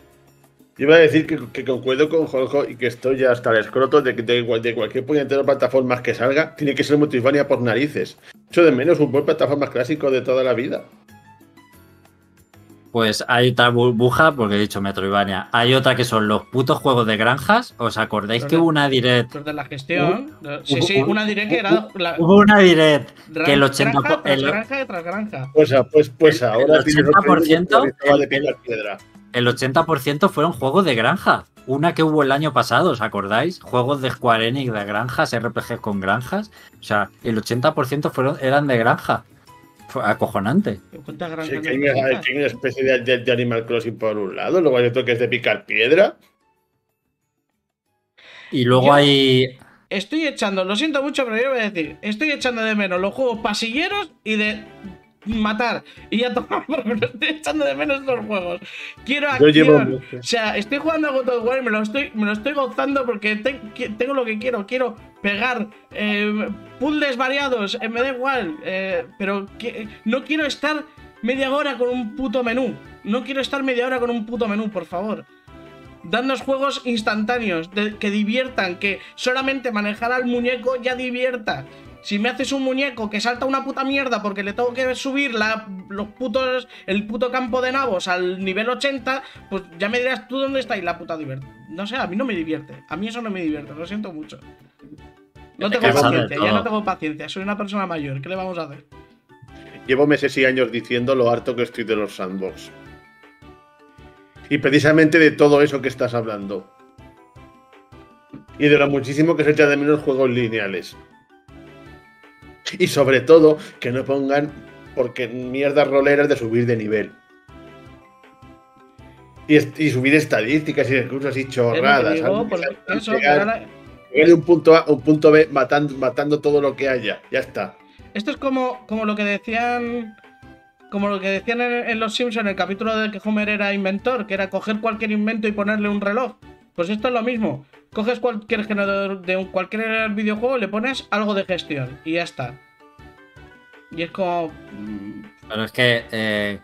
Yo iba a decir que, que concuerdo con Jorge y que estoy ya hasta el escroto de que de, de cualquier puñetero plataforma que salga, tiene que ser Metroidvania por narices. Echo de menos un buen plataforma clásico de toda la vida. Pues hay otra burbuja, porque he dicho Metroidvania. Hay otra que son los putos juegos de granjas. ¿Os acordáis que hubo una direct? De la gestión. sí, sí, una diré que era la, Hubo una direct gran- que el 80%, granja tras el- granja tras granja. Pues, ah, pues, pues El- ahora el tienes 80% otro ritual de piedra. El 80% fueron juegos de granja. Una que hubo el año pasado, ¿os acordáis? Juegos de Square Enix de granjas, RPG con granjas. O sea, el 80% fueron, eran de granja. Fue acojonante. ¿Cuántas Sí, granjas que hay, necesitas? una, que hay una especie de, de- de Animal Crossing por un lado, luego hay otro que es de picar piedra. Y luego Yo- hay. Estoy echando, lo siento mucho, pero yo voy a decir, estoy echando de menos los juegos pasilleros y de matar. Y ya tomar, *laughs* pero estoy echando de menos los juegos. Quiero acción. O sea, estoy jugando a God of War y me lo estoy, me lo estoy gozando porque te- tengo lo que quiero. Quiero pegar eh, puzzles variados, eh, me da igual. eh, pero que- no quiero estar media hora con un puto menú. No quiero estar media hora con un puto menú, por favor. Dadnos juegos instantáneos, de- que diviertan, que solamente manejar al muñeco ya divierta. Si me haces un muñeco que salta una puta mierda porque le tengo que subir la, los putos, el puto campo de nabos al nivel 80, pues ya me dirás tú dónde está y la puta divierte. No sé, a mí no me divierte. A mí eso no me divierte, lo siento mucho. No tengo paciencia, ya no tengo paciencia. Soy una persona mayor, ¿qué le vamos a hacer? Llevo meses y años diciendo lo harto que estoy de los sandbox. Y precisamente de todo eso que estás hablando. Y de lo muchísimo que se echa de menos juegos lineales. Y sobre todo, que no pongan porque mierdas roleras de subir de nivel. Y, subir estadísticas y recursos así chorradas. digo, eso, llegar- llegar un punto A a un punto B matando, matando todo lo que haya. Ya está. Esto es como, como lo que decían. Como lo que decían en, en Los Simpsons en el capítulo de que Homer era inventor, que era coger cualquier invento y ponerle un reloj. Pues esto es lo mismo. Coges cualquier generador de un, cualquier videojuego, le pones algo de gestión y ya está. Y es como. mm, Pero es que eh,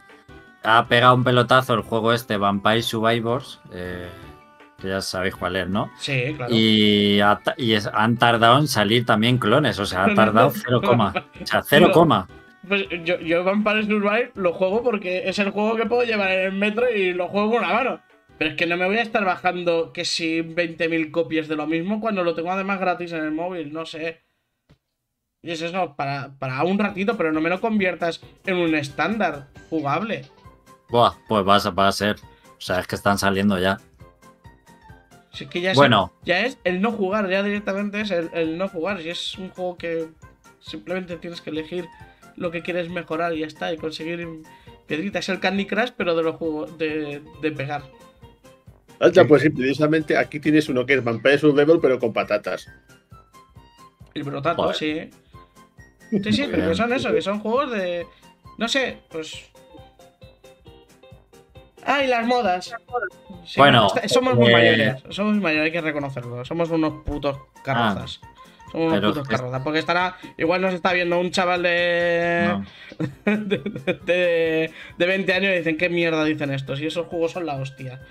ha pegado un pelotazo el juego este, Vampire Survivors. eh, que ya sabéis cuál es, ¿no? Sí, claro. Y, ha ta- y es- han tardado en salir también clones, o sea, ha *laughs* tardado 0, coma. O sea, 0, No. coma. Pues yo, yo Vampire Survive lo juego porque es el juego que puedo llevar en el metro y lo juego con la mano. Pero es que no me voy a estar bajando que si 20.000 copias de lo mismo cuando lo tengo además gratis en el móvil, no sé. Y es eso, para, para un ratito, pero no me lo conviertas en un estándar jugable. Buah, pues va a, va a ser. O sea, es que están saliendo ya. Si es que ya es, Bueno. ya es el no jugar, ya directamente es el, el no jugar. Si es un juego que simplemente tienes que elegir lo que quieres mejorar y ya está, y conseguir piedritas. Es el Candy Crush, pero de los juegos de, de pegar. Anda, pues sí, precisamente aquí tienes uno que es Vampire Survival, pero con patatas. El brotato, Joder. sí. Sí, sí, *laughs* pero que son eso, que son juegos de. No sé, pues. Ah, y las modas. Sí, Bueno, está- somos muy eh, mayores. Somos muy mayores, hay que reconocerlo. Somos unos putos carrozas. somos unos pero putos es- carrozas. Porque estará. Igual nos está viendo un chaval de. No. *laughs* de, de, de 20 años y dicen, ¿qué mierda dicen estos? Y esos juegos son la hostia.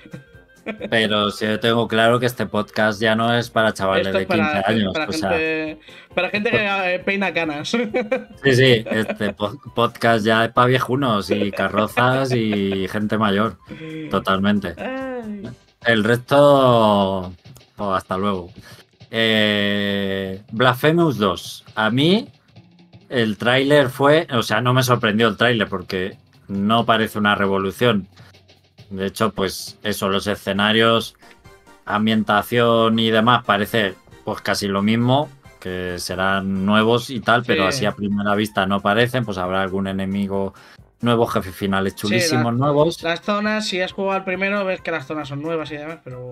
Pero sí, yo tengo claro que este podcast ya no es para chavales Esto de es 15 para, años. para o sea, gente, para gente que eh, peina canas. *laughs* sí, sí, este po- podcast ya es para viejunos y carrozas y gente mayor. Totalmente. El resto. oh, hasta luego. Eh, Blasphemous 2. A mí, el tráiler fue. O sea, no me sorprendió el tráiler porque no parece una revolución. De hecho, pues eso, los escenarios, ambientación y demás parece pues casi lo mismo, que serán nuevos y tal, pero Sí. así a primera vista no parecen, pues habrá algún enemigo nuevo, jefes finales la- chulísimos nuevos. Las zonas, si has jugado al primero, ves que las zonas son nuevas y demás, pero.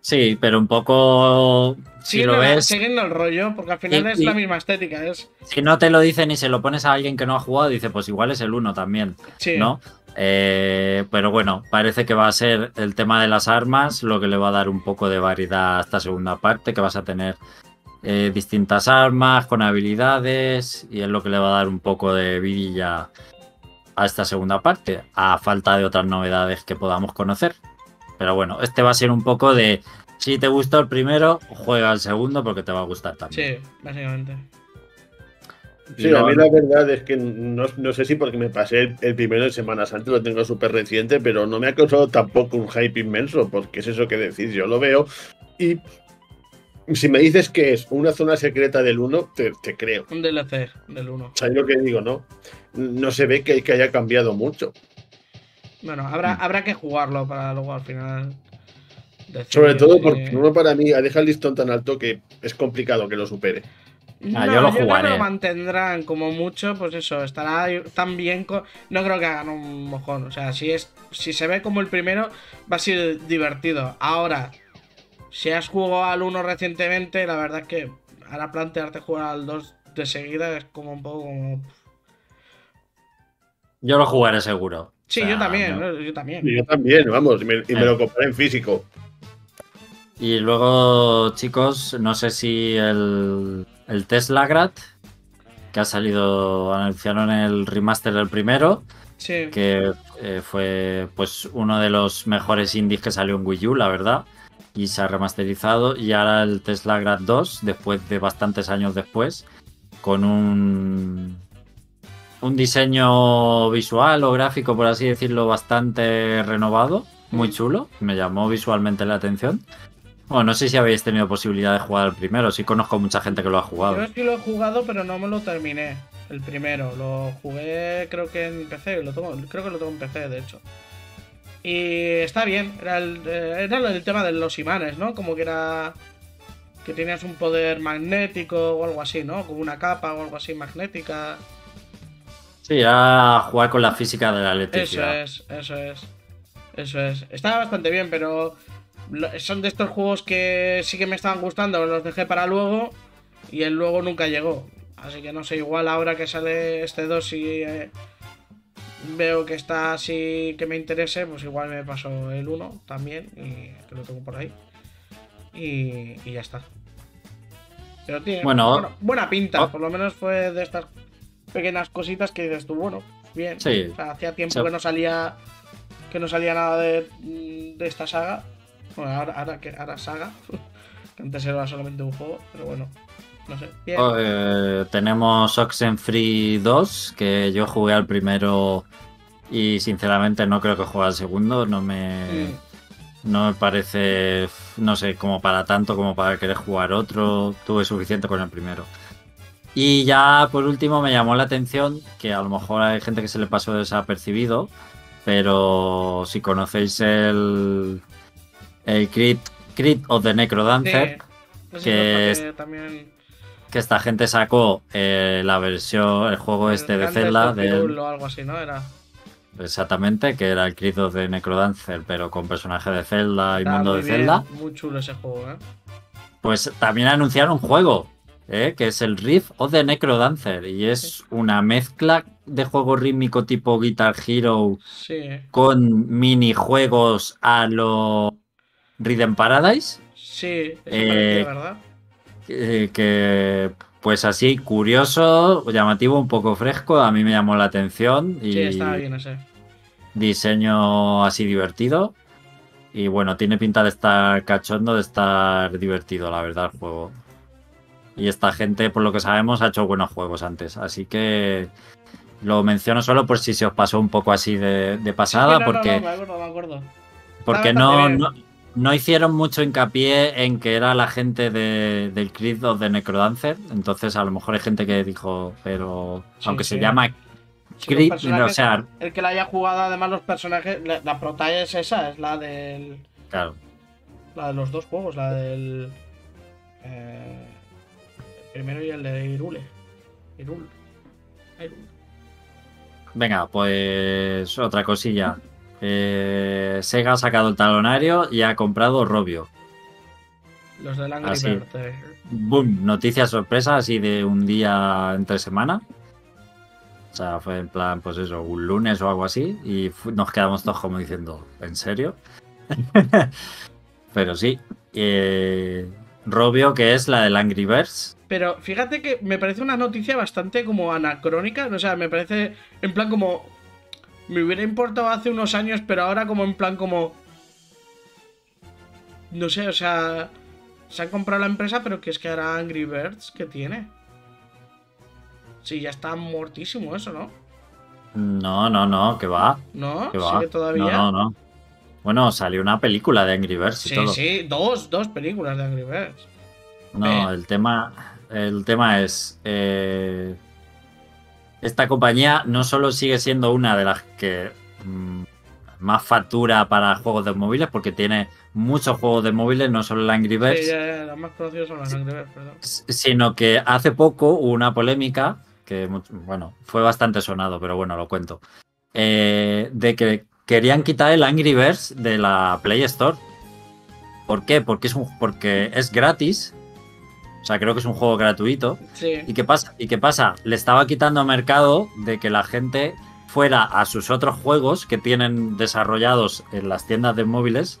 Sí, pero un poco. Si Siguiendo, lo ves, siguiendo el rollo, porque al final Y- es y- la misma estética. Es, si no te lo dicen y se lo pones a alguien que no ha jugado, dice, pues igual es el uno también, sí. ¿no? Eh, pero bueno, parece que va a ser el tema de las armas lo que le va a dar un poco de variedad a esta segunda parte, que vas a tener eh, distintas armas con habilidades y es lo que le va a dar un poco de vidilla a esta segunda parte, a falta de otras novedades que podamos conocer. Pero bueno, este va a ser un poco de si te gustó el primero, juega el segundo porque te va a gustar también. Sí, básicamente. Sí, a mí la verdad es que no, no sé si porque me pasé el, el primero de Semana Santa, lo tengo súper reciente, pero no me ha causado tampoco un hype inmenso, porque es eso que decís, yo lo veo y si me dices que es una zona secreta del 1, te, te creo. Un DLC del 1. ¿Sabes lo que digo, no? No se ve que, que haya cambiado mucho. Bueno, habrá, Mm. habrá que jugarlo para luego al final. Sobre todo porque uno para mí deja el listón tan alto que es complicado que lo supere. Ah, No, yo lo creo que jugaré. lo mantendrán como mucho, pues eso, estará tan bien. No creo que hagan un mojón. O sea, si es si se ve como el primero, va a ser divertido. Ahora, si has jugado al 1 recientemente, la verdad es que ahora plantearte jugar al 2 de seguida es como un poco como. Yo lo jugaré seguro. Sí, O sea, yo también, yo también. Y yo también, vamos, y me, y me Eh. lo compré en físico. Y luego, chicos, no sé si el, el Tesla Grad, que ha salido, anunciaron el remaster del primero, Sí. que eh, fue pues uno de los mejores indies que salió en Wii U, la verdad, y se ha remasterizado. Y ahora el Tesla Grad 2, después de bastantes años después, con un, un diseño visual o gráfico, por así decirlo, bastante renovado, muy chulo, me llamó visualmente la atención. Bueno, no sé si habéis tenido posibilidad de jugar el primero, sí conozco mucha gente que lo ha jugado. Yo sí lo he jugado, pero no me lo terminé. El primero. Lo jugué, creo que en PC. Lo tengo, creo que lo tengo en PC, de hecho. Y está bien. Era el, eh, era el tema de los imanes, ¿no? Como que era. Que tenías un poder magnético o algo así, ¿no? Como una capa o algo así magnética. Sí, a jugar con la física de la Eso electricidad. es, eso es. Eso es. Está bastante bien, pero son de estos juegos que sí que me estaban gustando, los dejé para luego y el luego nunca llegó. Así que no sé, igual ahora que sale este 2 y eh, veo que está así que me interese, pues igual me paso el 1 también y que lo tengo por ahí. Y, y ya está. Pero tiene Bueno, buena pinta, oh. por lo menos fue de estas pequeñas cositas que dices tú, bueno, bien. Sí. O sea, hacía tiempo Sí. que no salía que no salía nada de, de esta saga. Bueno, ahora, ahora, que, ahora saga. *laughs* que antes era solamente un juego, pero bueno. No sé. Bien. Oh, eh, tenemos Oxenfree 2, que yo jugué al primero y sinceramente no creo que juegue al segundo. No me, Mm. no me parece, no sé, como para tanto como para querer jugar otro. Tuve suficiente con el primero. Y ya por último me llamó la atención que a lo mejor hay gente que se le pasó desapercibido, pero si conocéis el, el Crit, Crit of the Necrodancer, Sí. Que también que esta gente sacó eh, la versión, el juego este de Zelda, of Hyrule de, o algo así, ¿no? Era. exactamente, que era el Crit of the Necrodancer, pero con personaje de Zelda y mundo de bien, Zelda. Muy chulo ese juego, ¿eh? Pues también anunciaron un juego, ¿eh? que es el Riff of the Necrodancer, y es una mezcla de juego rítmico tipo Guitar Hero Sí. con minijuegos a lo Rhythm Paradise. Sí, eso Eh, parecía, ¿verdad? que, que, pues así, curioso, llamativo, un poco fresco, a mí me llamó la atención y Sí, estaba bien ese. diseño así divertido. Y bueno, tiene pinta de estar cachondo, de estar divertido, la verdad, el juego. Y esta gente, por lo que sabemos, ha hecho buenos juegos antes. Así que lo menciono solo por si se os pasó un poco así de, de pasada, Sí, no, porque, no, me acuerdo, me acuerdo. porque no, no, no hicieron mucho hincapié en que era la gente de, del Creed of the Necrodancer. Entonces, a lo mejor hay gente que dijo, pero Sí, aunque sí. se llama Creed, personajes- o sea, El que la haya jugado, además, los personajes. La, la prota es esa, es la del. claro. La de los dos juegos, la del. eh, el primero y el de Irule. Irule. Irule. Venga, pues otra cosilla. Eh, Sega ha sacado el talonario y ha comprado Robio. Los del Angry Así. Bird. Boom, noticia sorpresa así de un día entre semana. sea, fue en plan, pues eso, un lunes o algo así. Y nos quedamos todos como diciendo, ¿en serio? *laughs* Pero sí. Eh, Robio, que es la del Angry Birds. Pero fíjate que me parece una noticia bastante como anacrónica. O sea, me parece en plan como. Me hubiera importado hace unos años, pero ahora como en plan como. No sé, o sea. Se han comprado la empresa, pero que es que ahora Angry Birds, ¿qué tiene? Sí, ya está muertísimo eso, ¿no? No, no, no, que va. ¿No? Que va. ¿Sigue todavía? No, no, no. Bueno, salió una película de Angry Birds y Sí, todo. sí, dos, dos películas de Angry Birds. No, Eh. el tema, el tema es. eh, esta compañía no solo sigue siendo una de las que mm, más factura para juegos de móviles, porque tiene muchos juegos de móviles, no solo el Angry Birds, Sí, ya, ya, los más conocidos son los Angry Birds, perdón. sino que hace poco hubo una polémica, que bueno, fue bastante sonado, pero bueno, lo cuento, eh, de que querían quitar el Angry Birds de la Play Store. ¿Por qué? Porque es, un, porque es gratis. O sea, creo que es un juego gratuito. Sí. ¿Y qué pasa? ¿Y qué pasa? Le estaba quitando mercado de que la gente fuera a sus otros juegos que tienen desarrollados en las tiendas de móviles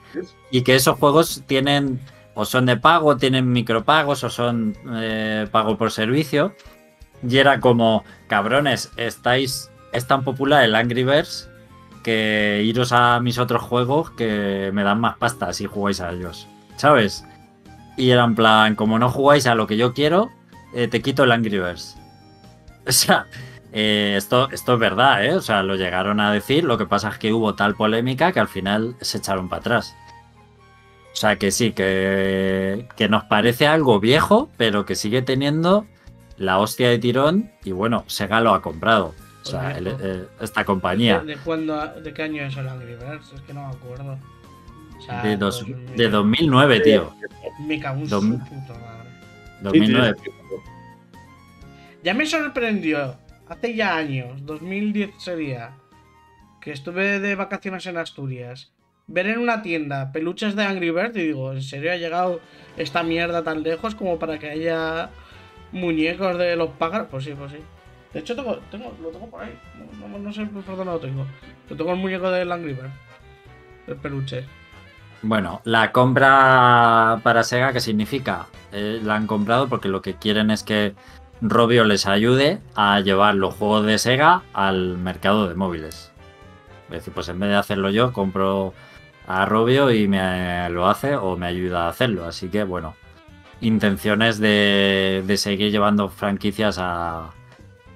y que esos juegos tienen o son de pago, tienen micropagos o son eh, pago por servicio. Y era como, cabrones, estáis, es tan popular el Angry Birds que iros a mis otros juegos que me dan más pasta si jugáis a ellos. ¿Sabes? Y era en plan, como no jugáis a lo que yo quiero, eh, te quito el Angry Birds. *laughs* O sea, eh, esto, esto es verdad, ¿eh? O sea, lo llegaron a decir, lo que pasa es que hubo tal polémica que al final se echaron para atrás. O sea, que sí, que, que nos parece algo viejo, pero que sigue teniendo la hostia de tirón y bueno, Sega lo ha comprado. O sea, el- el- esta compañía. ¿De, de cuándo, ¿De qué año es el Angry Birds? Es que no me acuerdo. O sea, De, dos- de me- 2009, tío. Me cago en dos- su puta madre. 2009. Ya me sorprendió, hace ya años, 2010 sería, que estuve de vacaciones en Asturias, ver en una tienda peluches de Angry Birds y digo, ¿en serio ha llegado esta mierda tan lejos como para que haya muñecos de los pájaros? Pues sí, pues sí. De hecho, tengo, tengo, lo tengo por ahí. No, no- no sé por dónde lo tengo. Lo tengo el muñeco del Angry Bird. El peluche. Bueno, la compra para Sega, ¿qué significa? Eh, la han comprado porque lo que quieren es que Robio les ayude a llevar los juegos de Sega al mercado de móviles. Es decir, pues en vez de hacerlo yo, compro a Robio y me lo hace o me ayuda a hacerlo. Así que, bueno, intenciones de, de seguir llevando franquicias a-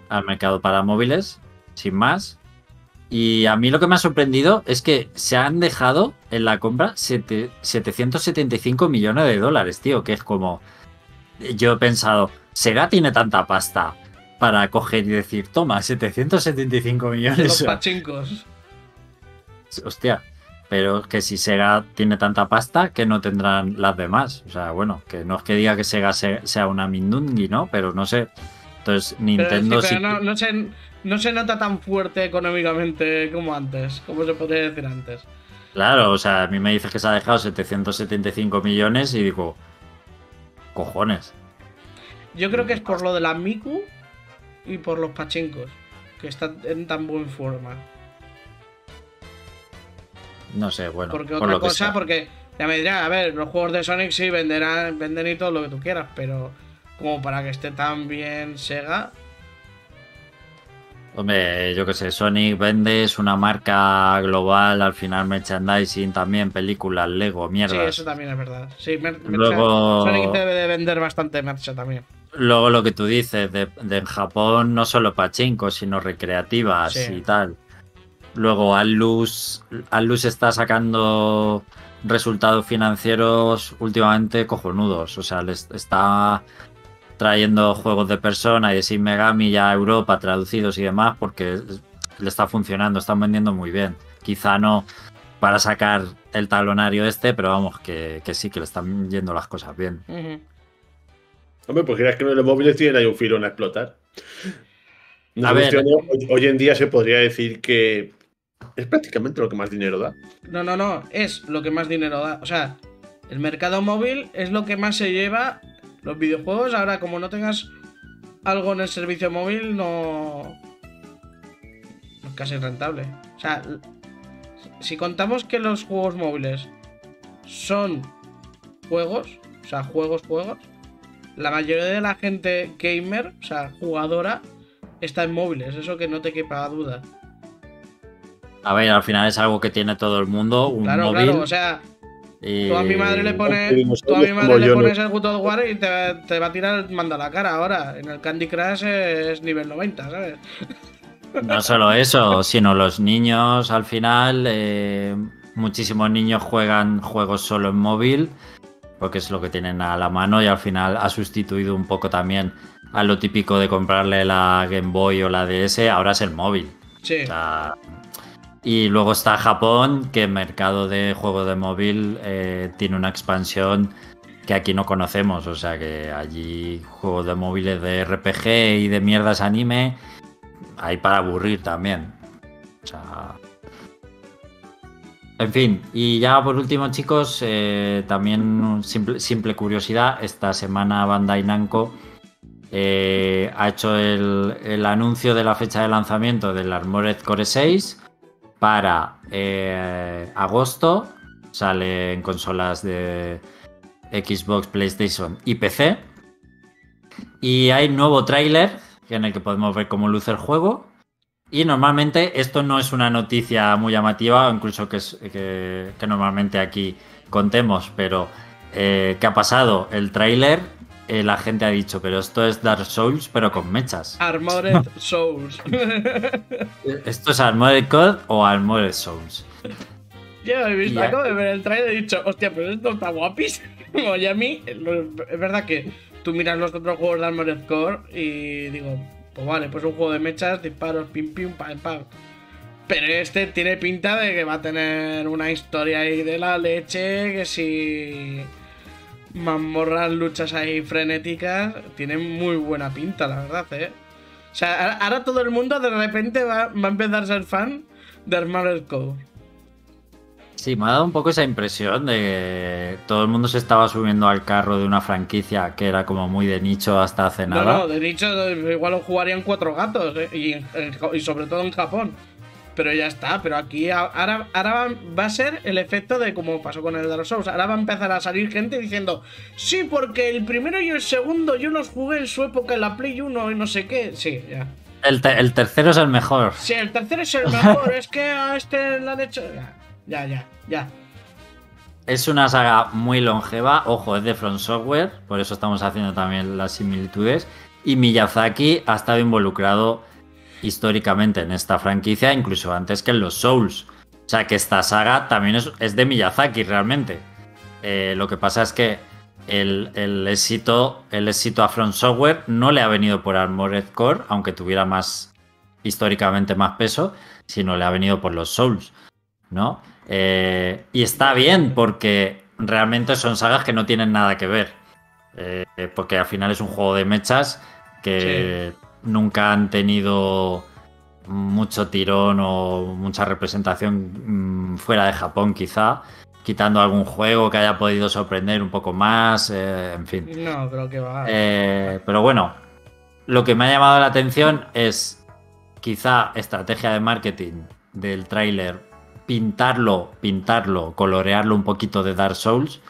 al mercado para móviles, sin más. Y a mí lo que me ha sorprendido es que se han dejado en la compra sete- 775 millones de dólares, tío, que es como... Yo he pensado, Sega tiene tanta pasta para coger y decir, toma, 775 millones. Los pachincos. Hostia, pero que si Sega tiene tanta pasta, que no tendrán las demás. O sea, bueno, que no es que diga que Sega se- sea una Mindungi, ¿no? Pero no sé. Entonces, Pero, Nintendo sí, sí. pero no, no se, no se nota tan fuerte económicamente como antes, como se podría decir antes. Claro, o sea, a mí me dices que se ha dejado 775 millones y digo, cojones. Yo creo que es por lo de la Miku y por los pachincos, que están en tan buena forma. No sé, bueno. Porque por otra lo cosa, porque ya me dirán, a ver, los juegos de Sonic sí venderán, venden y todo lo que tú quieras, pero como para que esté tan bien Sega, Hombre, yo qué sé, Sonic vende, es una marca global, al final merchandising también, películas, Lego, sí, mierdas. eso también es verdad. Sí, Luego- Sonic debe de vender bastante mercha también. Luego lo que tú dices, de, de en Japón no solo pachinko, sino recreativas Sí. y tal. Luego Atlus, Atlus está sacando resultados financieros últimamente cojonudos. O sea, les está trayendo juegos de persona y de Shin Megami ya a Europa traducidos y demás porque le está funcionando, están vendiendo muy bien. Quizá no para sacar el talonario este, pero vamos, que, que sí, que le están yendo las cosas bien. Hombre, pues creas que los móviles tienen ahí un filón a explotar. No A ver. hoy en día se podría decir que es prácticamente lo que más dinero da. No, no, no, es lo que más dinero da. O sea, el mercado móvil es lo que más se lleva. Los videojuegos, ahora como no tengas algo en el servicio móvil, no. casi rentable. O sea, si contamos que los juegos móviles son juegos, o sea, juegos, juegos, la mayoría de la gente gamer, o sea, jugadora, está en móviles, eso que no te quepa duda. A ver, al final es algo que tiene todo el mundo, un Claro, móvil. claro, o sea, y- tú a mi madre le pones, tú a mi madre le yo no. pones el God of War y te, te va a tirar el mando a la cara ahora. En el Candy Crush es nivel 90, ¿sabes? *laughs* No solo eso, sino los niños al final, eh, muchísimos niños juegan juegos solo en móvil, porque es lo que tienen a la mano y al final ha sustituido un poco también a lo típico de comprarle la Game Boy o la DS, ahora es el móvil. Sí. O sea, y luego está Japón, que el mercado de juegos de móvil eh, tiene una expansión que aquí no conocemos. O sea que allí juegos de móviles de RPG y de mierdas anime hay para aburrir también. O sea. En fin, y ya por último, chicos, eh, también simple curiosidad. Esta semana Bandai Namco eh, ha hecho el, el anuncio de la fecha de lanzamiento del Armored Core 6 para eh, agosto. Sale en consolas de Xbox, PlayStation y PC. Y hay nuevo tráiler en el que podemos ver cómo luce el juego. Y normalmente esto no es una noticia muy llamativa, incluso que- que normalmente aquí contemos, pero eh, ¿qué ha pasado? El tráiler, eh, la gente ha dicho, pero esto es Dark Souls, pero con mechas. Armored *laughs* Souls. ¿Esto es Armored Core o Armored Souls? Yo he visto, Ya. acabo de ver el trailer y he dicho, hostia, pero esto está guapísimo. *laughs* Y a mí, es verdad que tú miras los otros juegos de Armored Core y digo, pues vale, pues un juego de mechas, disparos, pim, pim, pam, pam. Pero este tiene pinta de que va a tener una historia ahí de la leche, que si mazmorras, luchas ahí frenéticas, tiene muy buena pinta, la verdad, ¿eh? O sea, ahora- todo el mundo de repente va, va a empezar a ser fan de Armored Core. Sí, me ha dado un poco esa impresión de que todo el mundo se estaba subiendo al carro de una franquicia que era como muy de nicho hasta hace No, nada. no, de hecho, igual lo jugarían cuatro gatos, ¿eh? y, y sobre todo en Japón. Pero ya está, pero aquí ahora, ahora va, a ser el efecto de como pasó con el Dark Souls. Ahora va a empezar a salir gente diciendo, sí, porque el primero y el segundo yo los jugué en su época en la Play 1 y no sé qué. Sí, ya. El, te- el tercero es el mejor. Sí, el tercero es el *laughs* mejor, es que a este le han hecho... Ya, ya, ya. Es una saga muy longeva, ojo, es de From Software, por eso estamos haciendo también las similitudes. Y Miyazaki ha estado involucrado históricamente en esta franquicia, incluso antes que en los Souls. O sea que esta saga también es, de Miyazaki realmente. Eh, lo que pasa es que el, éxito, el éxito a From Software no le ha venido por Armored Core, aunque tuviera más históricamente más peso, sino le ha venido por los Souls. ¿no? Eh, y está bien porque realmente son sagas que no tienen nada que ver. Eh, porque al final es un juego de mechas que nunca han tenido mucho tirón o mucha representación mm, fuera de Japón quizá, quitando algún juego que haya podido sorprender un poco más, eh, en fin. No, creo que va. Eh, pero bueno, lo que me ha llamado la atención es quizá estrategia de marketing del tráiler, pintarlo, pintarlo, colorearlo un poquito de Dark Souls,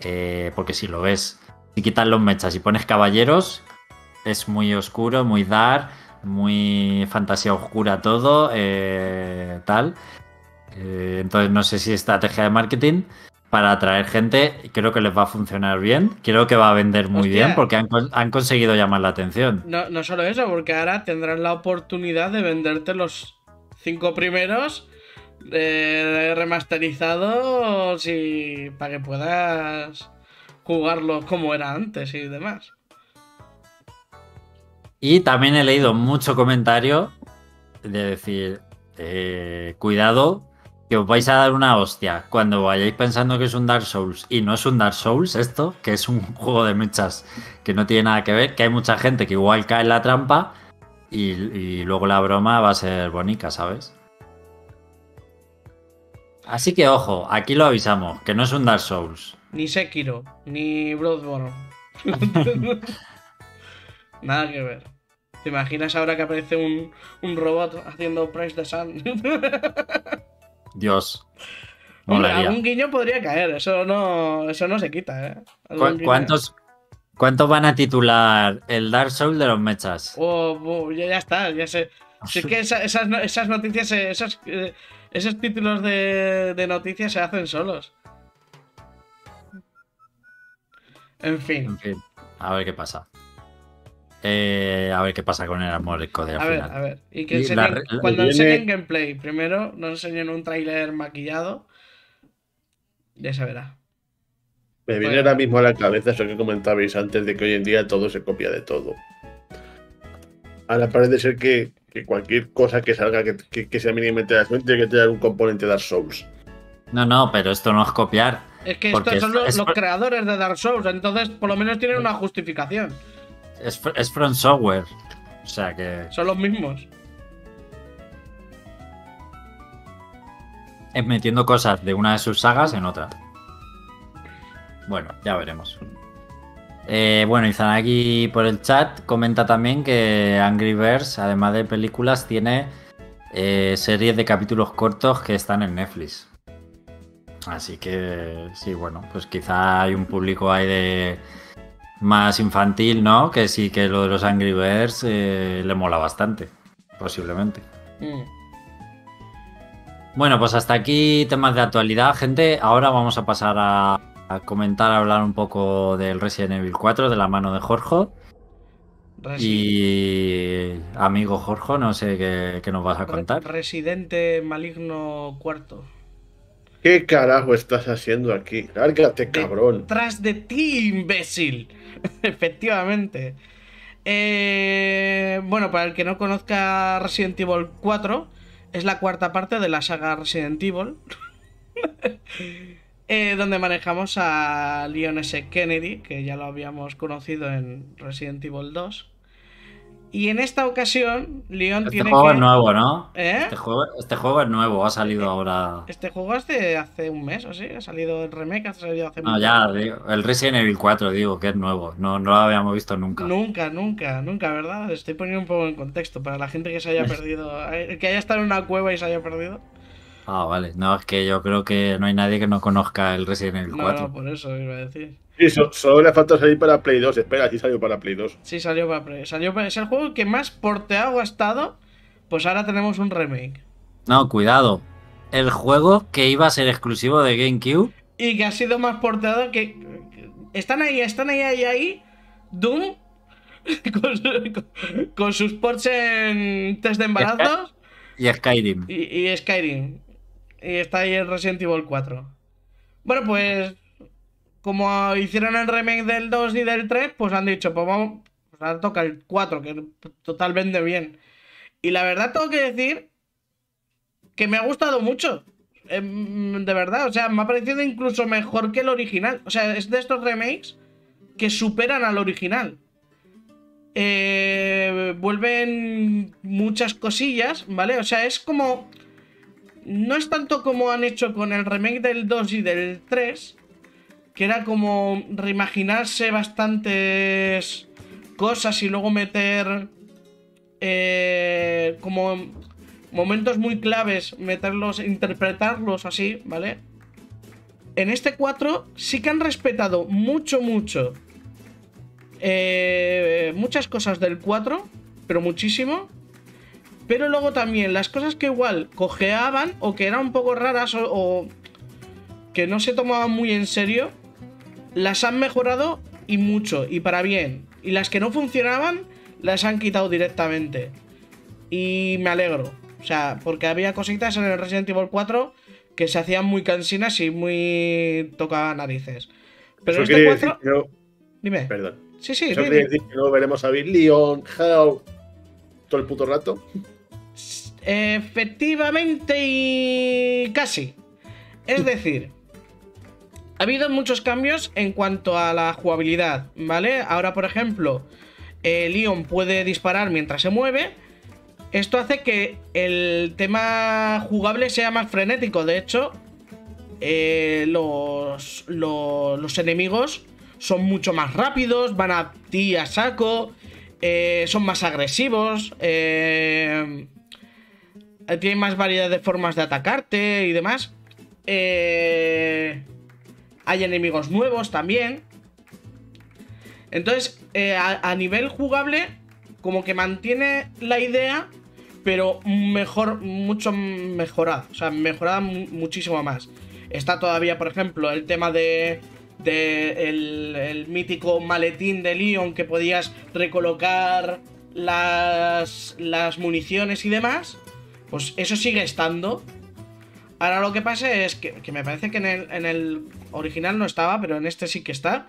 eh, porque si lo ves, si quitas los mechas y pones caballeros, es muy oscuro, muy dark, muy fantasía oscura todo, eh, tal. Eh, entonces no sé si estrategia de marketing para atraer gente, creo que les va a funcionar bien, creo que va a vender muy Hostia. bien porque han, han conseguido llamar la atención. No, no solo eso, porque ahora tendrás la oportunidad de venderte los cinco primeros eh, remasterizados y para que puedas jugarlos como era antes y demás. Y también he leído mucho comentario de decir, eh, cuidado, que os vais a dar una hostia cuando vayáis pensando que es un Dark Souls y no es un Dark Souls esto, que es un *laughs* juego de mechas que no tiene nada que ver, que hay mucha gente que igual cae en la trampa y, y luego la broma va a ser bonita, ¿sabes? Así que ojo, aquí lo avisamos, que no es un Dark Souls. Ni Sekiro, ni Bloodborne. *laughs* *laughs* Nada que ver. ¿Te imaginas ahora que aparece un, un robot haciendo Price the Sun? *laughs* Dios. Hombre, algún guiño podría caer, eso no, eso no se quita, ¿eh? Algún ¿Cu- guiño. ¿Cuántos, ¿Cuántos van a titular el Dark Souls de los mechas? Oh, oh, ya, ya está, ya sé. Si es que esa- esas, esas noticias, se- esos, eh, esos títulos de, de noticias se hacen solos. En fin, En fin, a ver qué pasa. Eh, a ver qué pasa con el amor Code al a ver, final. a ver. Y que Y enseñen- la re- la- cuando viene- enseñen gameplay, primero nos enseñen un tráiler maquillado. Ya se verá. Me viene Bueno. ahora mismo a la cabeza eso que comentabais antes de que hoy en día todo se copia de todo. Ahora parece ser que, que cualquier cosa que salga que, que- que sea mínimamente de la tiene que tener un componente Dark Souls. No, no, pero esto no es copiar. Es que estos son es- los, es los por- creadores de Dark Souls, entonces por lo menos tienen una justificación. Es, es From Software. O sea que Son los mismos. es metiendo cosas de una de sus sagas en otra. Bueno, ya veremos. Eh, bueno, Izanagi por el chat comenta también que Angry Birds, además de películas, tiene eh, series de capítulos cortos que están en Netflix. Así que sí, bueno, pues quizá hay un público ahí de más infantil, ¿no? Que sí que lo de los Angry Birds eh, le mola bastante, posiblemente. Mm. Bueno, pues hasta aquí temas de actualidad, gente. Ahora vamos a pasar a, a comentar, a hablar un poco del Resident Evil 4 de la mano de Jorge. Y amigo Jorge, no sé qué, qué nos vas a Re- contar. Residente maligno cuarto. ¿Qué carajo estás haciendo aquí? Lárgate, cabrón. Tras de ti, imbécil. *laughs* Efectivamente. Eh, bueno, para el que no conozca Resident Evil 4, es la cuarta parte de la saga Resident Evil. *laughs* Eh, donde manejamos a Leon S. Kennedy, que ya lo habíamos conocido en Resident Evil 2. Y en esta ocasión, Leon Este tiene juego que. es nuevo, ¿no? ¿Eh? Este juego, este juego es nuevo, ha salido ahora. Este juego es de hace un mes o sí, ha salido el remake, ha salido hace No, ya, digo, el Resident Evil 4, digo, que es nuevo. No, no lo habíamos visto nunca. Nunca, nunca, nunca, ¿verdad? Estoy poniendo un poco en contexto para la gente que se haya perdido, eh, que haya estado en una cueva y se haya perdido. Ah, vale. No, es que yo creo que no hay nadie que no conozca el Resident Evil No, 4. no, por eso iba a decir. Sí, so- solo le falta salir para Play 2. Espera, sí salió para Play 2. Sí, salió para pre- salió para- es el juego que más porteado ha estado. Pues ahora tenemos un remake. No, cuidado. El juego que iba a ser exclusivo de GameCube. Y que ha sido más porteado que. Están ahí, están ahí, ahí, ahí. Doom. *laughs* Con, su- con- con sus ports en test de embarazos. Y Skyrim. Y, y Skyrim. Y está ahí el Resident Evil 4. Bueno, pues. Como hicieron el remake del 2 y del 3, pues han dicho, pues vamos. Pues ahora toca el 4, que total vende bien. Y la verdad tengo que decir que me ha gustado mucho. Em, De verdad, o sea, me ha parecido incluso mejor que el original. O sea, es de estos remakes que superan al original. Eh, vuelven muchas cosillas, ¿vale? O sea, es como. No es tanto como han hecho con el remake del 2 y del 3, que era como reimaginarse bastantes cosas y luego meter eh, como momentos muy claves, meterlos, interpretarlos así, ¿vale? En este 4 sí que han respetado mucho, mucho eh, muchas cosas del 4, pero muchísimo. Pero luego también las cosas que igual cojeaban o que eran un poco raras o, o que no se tomaban muy en serio, las han mejorado y mucho, y para bien. Y las que no funcionaban, las han quitado directamente. Y me alegro. O sea, porque había cositas en el Resident Evil 4 que se hacían muy cansinas y muy toca narices. Pero Eso este quiere 4... decir que no. Dime. Perdón. Sí, sí, Eso quiere decir que no veremos a Bill Leon, Hell, todo el puto rato. Efectivamente y casi. Es decir, ha habido muchos cambios en cuanto a la jugabilidad, ¿vale? Ahora, por ejemplo, eh, Leon puede disparar mientras se mueve. Esto hace que el tema jugable sea más frenético. De hecho, eh, los, los, enemigos son mucho más rápidos, van a ti a saco. eh, son más agresivos, eh, tienen más variedad de formas de atacarte y demás. Eh, hay enemigos nuevos también. Entonces, eh, a, nivel jugable, como que mantiene la idea, pero mejor, mucho mejorada. O sea, mejorada mu- muchísimo más. Está todavía, por ejemplo, el tema de, de el, el mítico maletín de Leon que podías recolocar las, las municiones y demás. Pues eso sigue estando. Ahora lo que pasa es que, que me parece que en el, original no estaba, pero en este sí que está.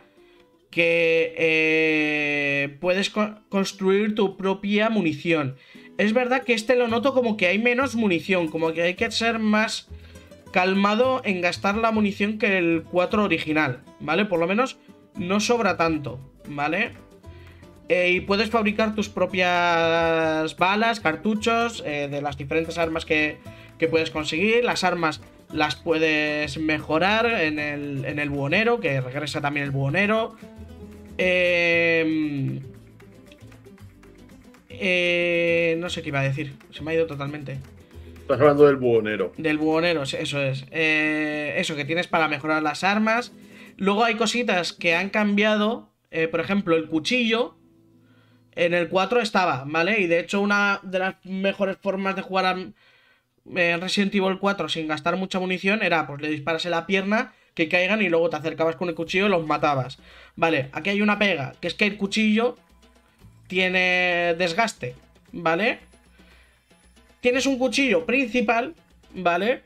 Que eh, puedes co- construir tu propia munición. Es verdad que este lo noto como que hay menos munición, como que hay que ser más calmado en gastar la munición que el 4 original, ¿vale? Por lo menos no sobra tanto, ¿vale? Eh, y puedes fabricar tus propias balas, cartuchos, eh, de las diferentes armas que, que puedes conseguir. Las armas las puedes mejorar en el, en el buhonero, que regresa también el buhonero. Eh, eh, no sé qué iba a decir, se me ha ido totalmente. Estás hablando del buhonero. Del buhonero, eso es. Eh, eso que tienes para mejorar las armas. Luego hay cositas que han cambiado. eh, por ejemplo, el cuchillo. En el 4 estaba, ¿vale? Y de hecho, una de las mejores formas de jugar a eh, Resident Evil 4 sin gastar mucha munición era, pues le disparas en la pierna, que caigan y luego te acercabas con el cuchillo y los matabas. Vale, aquí hay una pega, que es que el cuchillo tiene desgaste, ¿vale? Tienes un cuchillo principal, ¿vale?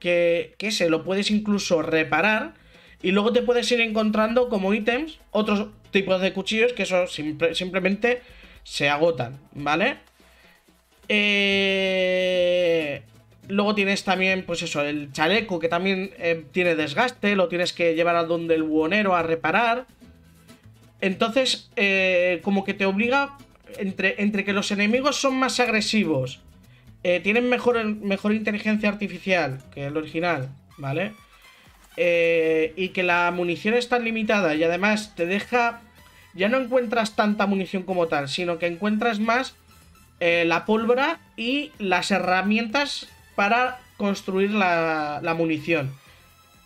Que, que se lo puedes incluso reparar. Y luego te puedes ir encontrando como ítems otros tipos de cuchillos que eso simple- simplemente se agotan, ¿vale? Eh, Luego tienes también, pues eso, el chaleco que también eh, tiene desgaste, lo tienes que llevar a donde el buhonero a reparar. Entonces, eh, como que te obliga, entre, entre que los enemigos son más agresivos, eh, tienen mejor, mejor inteligencia artificial que el original, ¿vale? Y que la munición es tan limitada y además te deja... Ya no encuentras tanta munición como tal, sino que encuentras más la pólvora y las herramientas para construir la, munición.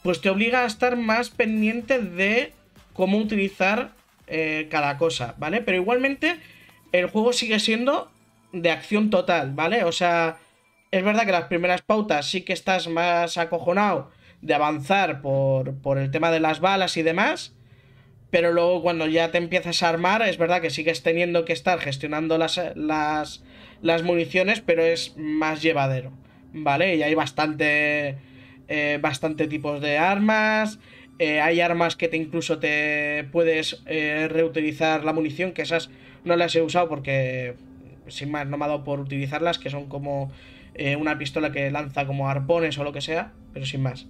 Pues te obliga a estar más pendiente de cómo utilizar eh, cada cosa, ¿vale? Pero igualmente el juego sigue siendo de acción total, ¿vale? O sea, es verdad que las primeras pautas sí que estás más acojonado de avanzar por, por el tema de las balas y demás. Pero luego cuando ya te empiezas a armar, es verdad que sigues teniendo que estar gestionando las, las, las municiones, pero es más llevadero. ¿Vale? Y hay bastante. eh, bastante tipos de armas. eh, hay armas que te incluso te puedes eh, reutilizar la munición, que esas no las he usado porque sin más no me ha dado por utilizarlas, que son como una pistola que lanza como arpones o lo que sea, pero sin más.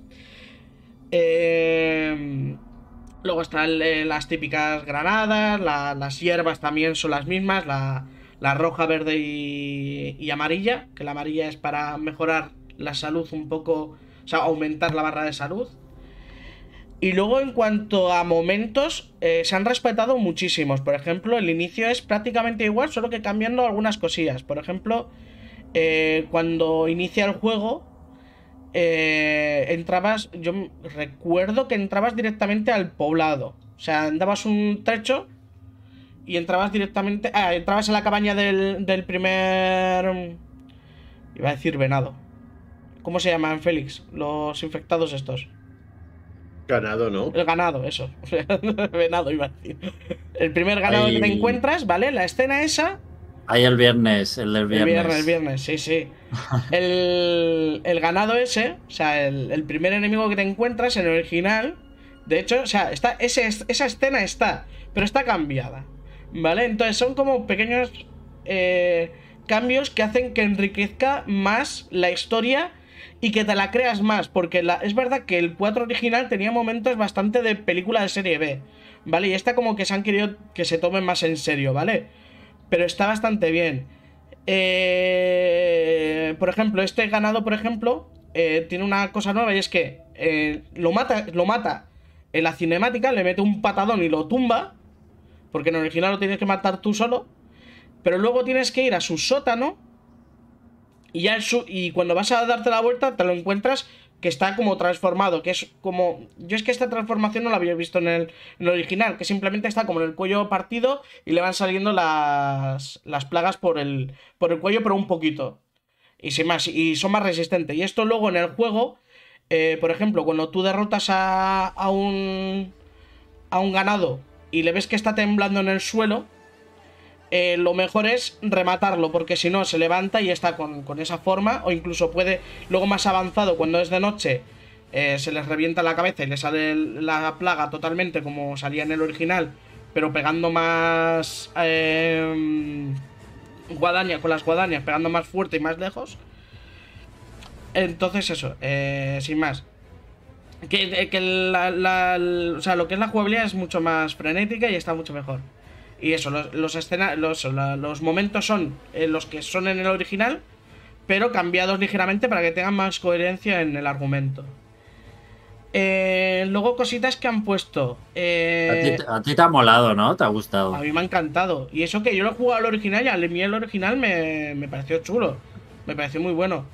Eh, luego están las típicas granadas, la- las hierbas también son las mismas, la, la roja, verde y, y amarilla, que la amarilla es para mejorar la salud un poco, o sea, aumentar la barra de salud. Y luego en cuanto a momentos, eh, se han respetado muchísimos. Por ejemplo, el inicio es prácticamente igual, solo que cambiando algunas cosillas. Por ejemplo, eh, cuando inicia el juego, eh, entrabas, yo recuerdo que entrabas directamente al poblado. O sea, andabas un trecho y entrabas directamente... Ah, entrabas en la cabaña del, del primer... Iba a decir venado. ¿Cómo se llaman, Félix? Los infectados estos. Ganado, ¿no? El ganado, eso. *laughs* venado iba a decir. El primer ganado que te encuentras, ¿vale? La escena esa Ahí el viernes, el del El viernes. viernes, el viernes, sí, sí. *laughs* El, el ganado ese, o sea, el, el primer enemigo que te encuentras en el original, de hecho, o sea, está, ese, esa escena está, pero está cambiada, ¿vale? Entonces son como pequeños eh, cambios que hacen que enriquezca más la historia y que te la creas más, porque la, es verdad que el 4 original tenía momentos bastante de película de serie B, ¿vale? Y esta como que se han querido que se tomen más en serio, ¿vale? pero está bastante bien. Eh, por ejemplo, este ganado, por ejemplo, eh, tiene una cosa nueva y es que eh, lo mata, lo mata en la cinemática, le mete un patadón y lo tumba, porque en el original lo tienes que matar tú solo. pero luego tienes que ir a su sótano y, ya y cuando vas a darte la vuelta te lo encuentras que está como transformado, que es como... Yo es que esta transformación no la había visto en el, original, que simplemente está como en el cuello partido y le van saliendo las, las plagas por el, por el cuello, pero un poquito. Y, sin más, y son más resistentes. Y esto luego en el juego, eh, por ejemplo, cuando tú derrotas a, a, un, a un ganado y le ves que está temblando en el suelo, eh, lo mejor es rematarlo, porque si no se levanta y está con, esa forma, o incluso puede, luego más avanzado, cuando es de noche, eh, se les revienta la cabeza y le sale la plaga totalmente como salía en el original, pero pegando más eh, guadaña, con las guadañas, pegando más fuerte y más lejos. Entonces eso, sin más. Que, o sea, lo que es la jugabilidad es mucho más frenética y está mucho mejor. Y eso, los, los, los, momentos son eh, los que son en el original, pero cambiados ligeramente para que tengan más coherencia en el argumento. Eh, luego cositas que han puesto. Eh, a, ti, te ha molado, ¿no? ¿Te ha gustado? A mí me ha encantado. Y eso que yo lo he jugado al original y al mí el original me, me pareció chulo. Me pareció muy bueno.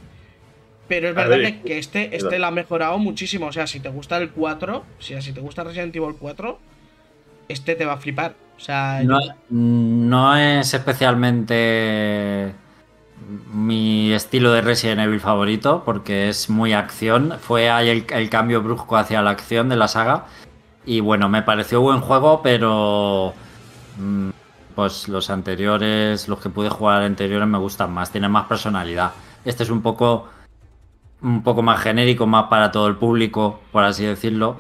Pero es verdad que, este, este lo ha mejorado muchísimo. O sea, si te gusta el 4, o sea, si te gusta Resident Evil 4, este te va a flipar no, es especialmente mi estilo de Resident Evil favorito porque es muy acción. Fue ahí el, cambio brusco hacia la acción de la saga. Y bueno, me pareció buen juego, pero mm, pues los anteriores, los que pude jugar anteriores me gustan más, tienen más personalidad. Este es un poco un poco más genérico, más para todo el público, por así decirlo.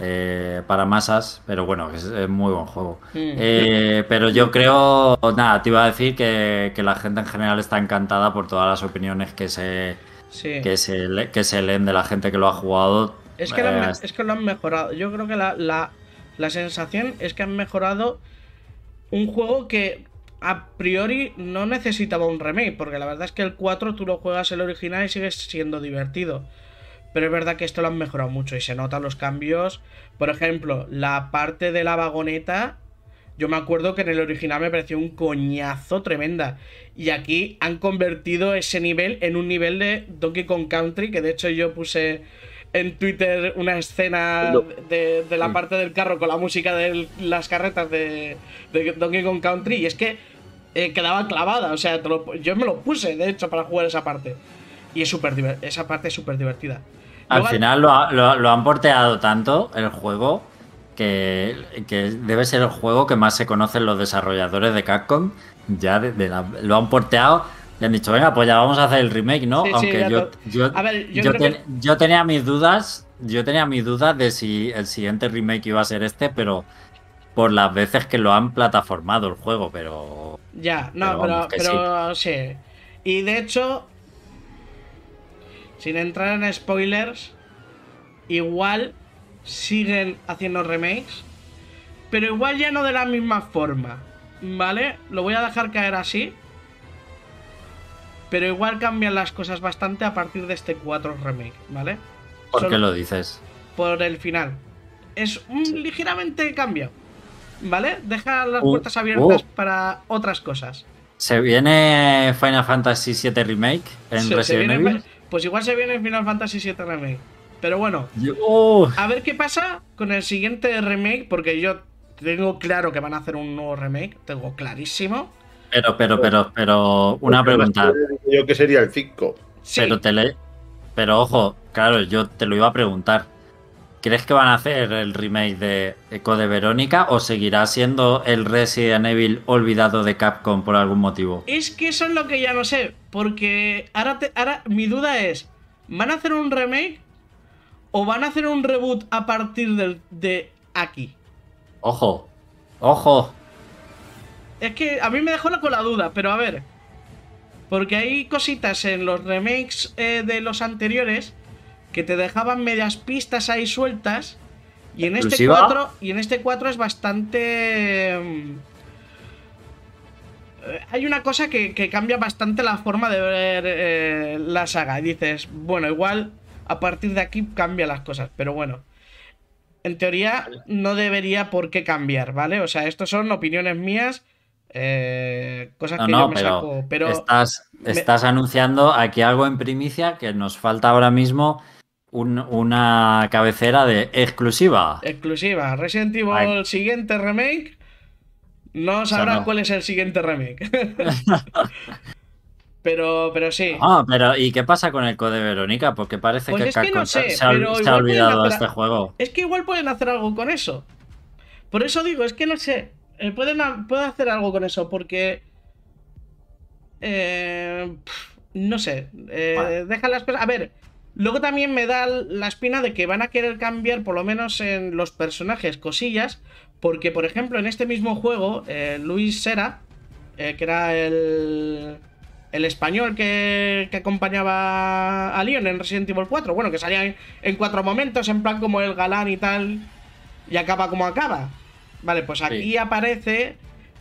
Eh, para masas, pero bueno, es, muy buen juego. Mm. Eh, pero yo creo, nada, te iba a decir que, la gente en general está encantada por todas las opiniones que se, que se, que se leen de la gente que lo ha jugado. Es que, lo, han, eh, es que lo han mejorado. Yo creo que la, la, la sensación es que han mejorado un juego que a priori no necesitaba un remake, porque la verdad es que el 4 tú lo juegas el original y sigues siendo divertido. Pero es verdad que esto lo han mejorado mucho y se notan los cambios. Por ejemplo, la parte de la vagoneta. Yo me acuerdo que en el original me pareció un coñazo tremenda. Y aquí han convertido ese nivel en un nivel de Donkey Kong Country. Que de hecho yo puse en Twitter una escena de, la parte del carro con la música de las carretas de, Donkey Kong Country. Y es que eh, quedaba clavada. O sea, yo me lo puse, de hecho, para jugar esa parte. Y es súper esa parte es súper divertida. Al final lo, han porteado tanto el juego que, debe ser el juego que más se conocen los desarrolladores de Capcom. Ya lo han porteado y han dicho, venga, pues ya vamos a hacer el remake, ¿no? Aunque yo, yo, tenía mis dudas, yo tenía mis dudas de si el siguiente remake iba a ser este, pero por las veces que lo han plataformado el juego, pero... Ya, no, pero, sí. Y de hecho, sin entrar en spoilers, igual siguen haciendo remakes, pero igual ya no de la misma forma, ¿vale? Lo voy a dejar caer así. Pero igual cambian las cosas bastante a partir de este 4 remake, ¿vale? ¿Por qué lo dices? Por el final. Es un ligeramente cambio, ¿vale? Deja las uh, puertas abiertas uh. para otras cosas. ¿Se viene Final Fantasy VII Remake en Resident Evil? Pues igual se viene Final Fantasy VII Remake. Pero bueno, oh. a ver qué pasa con el siguiente remake, porque yo tengo claro que van a hacer un nuevo remake, tengo clarísimo. Pero, pero, pero, pero, una pregunta. Yo que sería el 5. Pero, te pero ojo, claro, yo te lo iba a preguntar. ¿Crees que van a hacer el remake de Echo de Verónica o seguirá siendo el Resident Evil olvidado de Capcom por algún motivo? Es que eso es lo que ya no sé, porque ahora, ahora mi duda es, ¿van a hacer un remake o van a hacer un reboot a partir de aquí? Ojo, ojo. Es que a mí me dejó con la duda, pero a ver. Porque hay cositas en los remakes eh, de los anteriores que te dejaban medias pistas ahí sueltas. Y en este 4. Y en este 4 es bastante. Mm, hay una cosa que, cambia bastante la forma de ver eh, la saga. Y dices, bueno, igual a partir de aquí cambia las cosas. Pero bueno. En teoría no debería por qué cambiar, ¿vale? O sea, estas son opiniones mías Eh, cosas No, que no, yo me pero, saco. Pero estás, estás anunciando aquí algo en primicia que nos falta ahora mismo un- una cabecera de exclusiva. exclusiva. Resident Evil Ay. siguiente remake. No sea, no. cuál es el siguiente remake. *laughs* *laughs* pero, pero sí. Ah, pero ¿y qué pasa con el Code Verónica? Porque parece Pues que es que no se- sé, se, ha, se olvidado hacer- este juego. Es que igual pueden hacer algo con eso. Por eso digo, es que no sé. Eh, pueden, pueden hacer algo con eso, porque. eh, no sé. eh, Vale. Dejan las cosas. A ver, luego también me da la espina de que van a querer cambiar, por lo menos en los personajes, cosillas. Porque, por ejemplo, en este mismo juego, eh, Luis Sera, que era el. El español que, que acompañaba a Leon en Resident Evil 4. Bueno, que salía en, en cuatro momentos, en plan como el galán y tal. Y acaba como acaba. Vale, pues aquí aparece.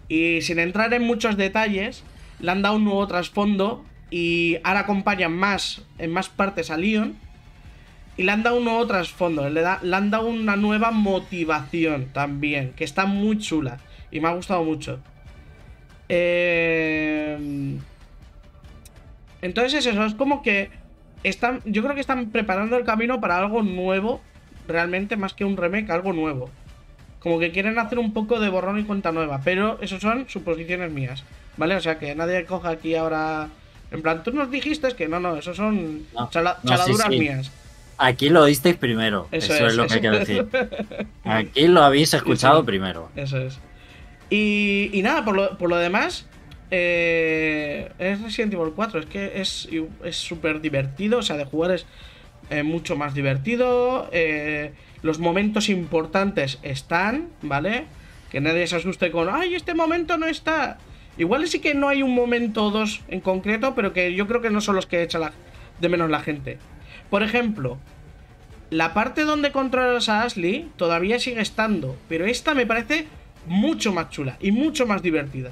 Y sin entrar en muchos detalles, le han dado un nuevo trasfondo. Y ahora acompañan más, en más partes a Leon. Y le han dado un nuevo trasfondo. Le, da- le han dado una nueva motivación también. Que está muy chula. Y me ha gustado mucho. Eh... Entonces es eso, es como que están, yo creo que están preparando el camino para algo nuevo, realmente más que un remake, algo nuevo. Como que quieren hacer un poco de borrón y cuenta nueva, pero eso son suposiciones mías, ¿vale? O sea que nadie coja aquí ahora, en plan, tú nos dijiste que no, no, eso son No, chala- no, chaladuras sí. mías. Aquí lo oísteis primero. Eso Eso, es, es, lo eso que es. decir. *laughs* Aquí lo habéis escuchado sí. primero. Eso es. Y, y nada, por lo, por lo demás, eh, es Resident Evil 4. Es que es es súper divertido. O sea, de jugar es eh, mucho más divertido. eh, los momentos importantes están, ¿vale? Que nadie se asuste con, ¡ay, este momento no está! Igual sí que no hay un momento o dos en concreto, pero que yo creo que no son los que echa la- de menos la gente. Por ejemplo, la parte donde controlas a Ashley todavía sigue estando, pero esta me parece mucho más chula y mucho más divertida.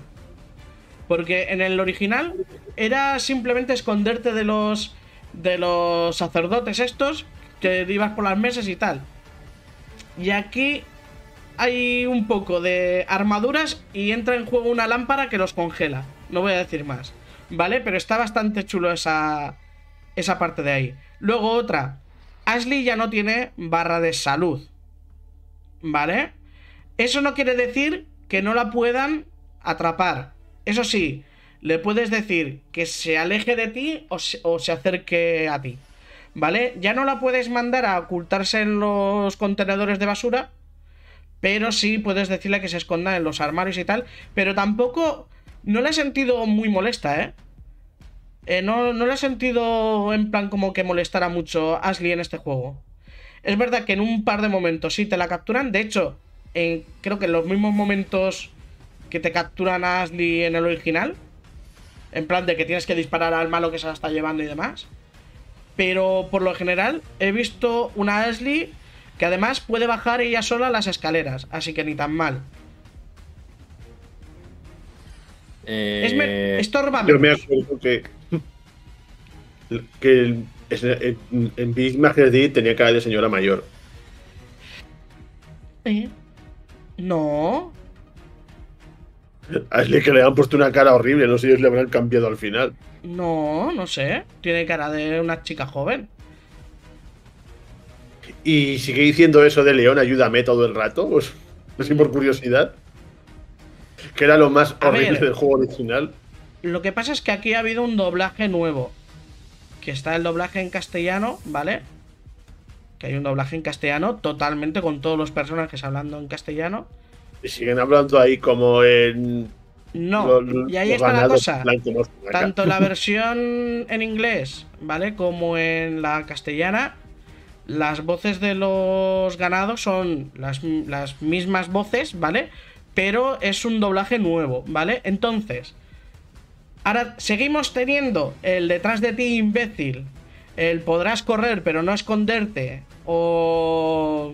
Porque en el original era simplemente esconderte de los de los sacerdotes estos que ibas por las mesas y tal. Y aquí hay un poco de armaduras y entra en juego una lámpara que los congela. No voy a decir más. ¿Vale? Pero está bastante chulo esa, esa parte de ahí. Luego otra. Ashley ya no tiene barra de salud. ¿Vale? Eso no quiere decir que no la puedan atrapar. Eso sí, le puedes decir que se aleje de ti o se, o se acerque a ti. ¿Vale? Ya no la puedes mandar a ocultarse en los contenedores de basura. Pero sí puedes decirle que se esconda en los armarios y tal. Pero tampoco. No la he sentido muy molesta, ¿eh? Eh, no, no le he sentido en plan como que molestara mucho Ashley en este juego. Es verdad que en un par de momentos sí te la capturan. De hecho, en- creo que en los mismos momentos que te capturan a Ashley en el original. En plan de que tienes que disparar al malo que se la está llevando y demás. Pero por lo general he visto una Ashley que además puede bajar ella sola las escaleras. Así que ni tan mal. Es me- Eh, estorba Yo me acuerdo que. que el- es- en, en Big Master D tenía cara de señora mayor. ¿Eh? No. Ashley que le han puesto una cara horrible, no sé si le habrán cambiado al final. No, no sé. Tiene cara de una chica joven. Y sigue diciendo eso de León, ayúdame todo el rato, pues así por curiosidad. Que era lo más A horrible ver. del juego original. Lo que pasa es que aquí ha habido un doblaje nuevo. Que está el doblaje en castellano, ¿vale? Que hay un doblaje en castellano totalmente con todos los personajes hablando en castellano. Y siguen hablando ahí como en. No, y ahí está la cosa. Tanto la *laughs* versión en inglés, ¿vale? Como en la castellana, las voces de los ganados son las, las mismas voces, ¿vale? Pero es un doblaje nuevo, ¿vale? Entonces, ahora seguimos teniendo el detrás de ti, imbécil. El podrás correr, pero no esconderte. O.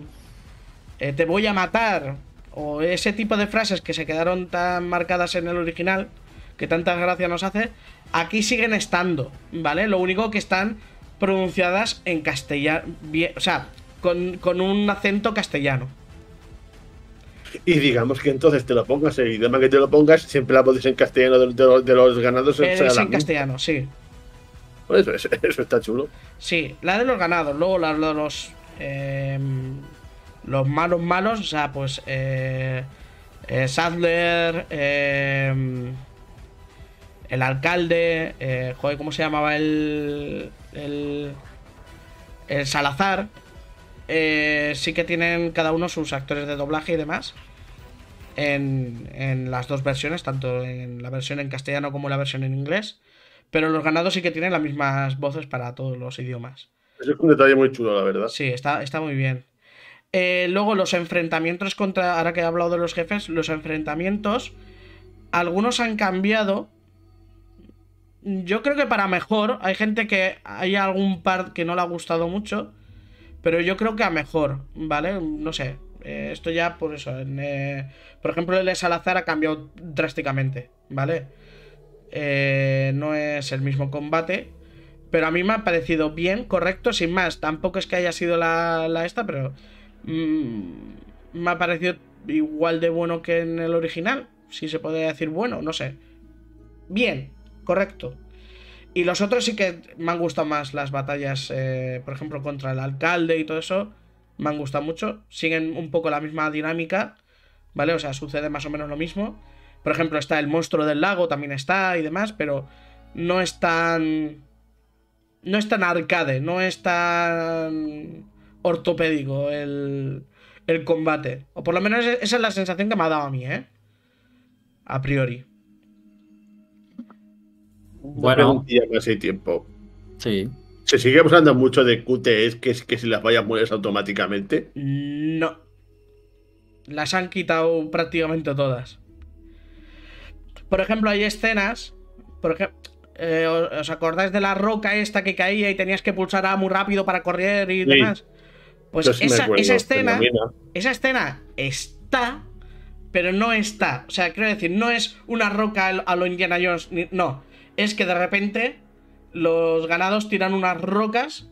eh, te voy a matar. O ese tipo de frases que se quedaron tan marcadas en el original. Que tanta gracia nos hace. Aquí siguen estando, ¿vale? Lo único que están pronunciadas en castellano. O sea, con, con un acento castellano. Y digamos que entonces te lo pongas, el idioma que te lo pongas, siempre la voz en castellano de, los, de los ganados. Es en castellano, sí. Pues eso, eso, está chulo. Sí, la de los ganados, luego la de los. Em, los malos malos, o sea, pues. Eh, eh, Sadler. Em, el alcalde. Eh, joder, ¿cómo se llamaba el. El. El Salazar. Eh, sí que tienen cada uno sus actores de doblaje y demás. En, en, las dos versiones, tanto en la versión en castellano como en la versión en inglés. Pero los ganados sí que tienen las mismas voces para todos los idiomas. Eso es un detalle muy chulo, la verdad. Sí, está, está muy bien. Eh, luego los enfrentamientos contra, ahora que he hablado de los jefes, los enfrentamientos, algunos han cambiado. Yo creo que para mejor, hay gente que hay algún par que no le ha gustado mucho, pero yo creo que a mejor, ¿vale? No sé, eh, esto ya por eso. Eh, por ejemplo, el de Salazar ha cambiado drásticamente, ¿vale? no es el mismo combate, pero a mí me ha parecido bien, correcto, sin más. Tampoco es que haya sido la, la esta, pero Mm, me ha parecido igual de bueno que en el original. Si se puede decir bueno, no sé. Bien, correcto. Y los otros sí que me han gustado más las batallas, eh, por ejemplo, contra el alcalde y todo eso. Me han gustado mucho. Siguen un poco la misma dinámica, ¿vale? O sea, sucede más o menos lo mismo. Por ejemplo, está el monstruo del lago, también está y demás, pero no es tan... No es tan arcade, no es tan ortopédico el, el combate. O por lo menos esa es la sensación que me ha dado a mí, ¿eh? A priori. Bueno, hace tiempo. Sí. ¿Se sigue hablando mucho de QTEs que, que si las vayas mueres automáticamente? No. Las han quitado prácticamente todas. Por ejemplo, hay escenas. Por ejemplo, eh, ¿os acordáis de la roca esta que caía y tenías que pulsar A muy rápido para correr y demás? Pues esa, escena, esa escena está, pero no está. O sea, quiero decir, no es una roca a lo Indiana Jones, no. Es que de repente los ganados tiran unas rocas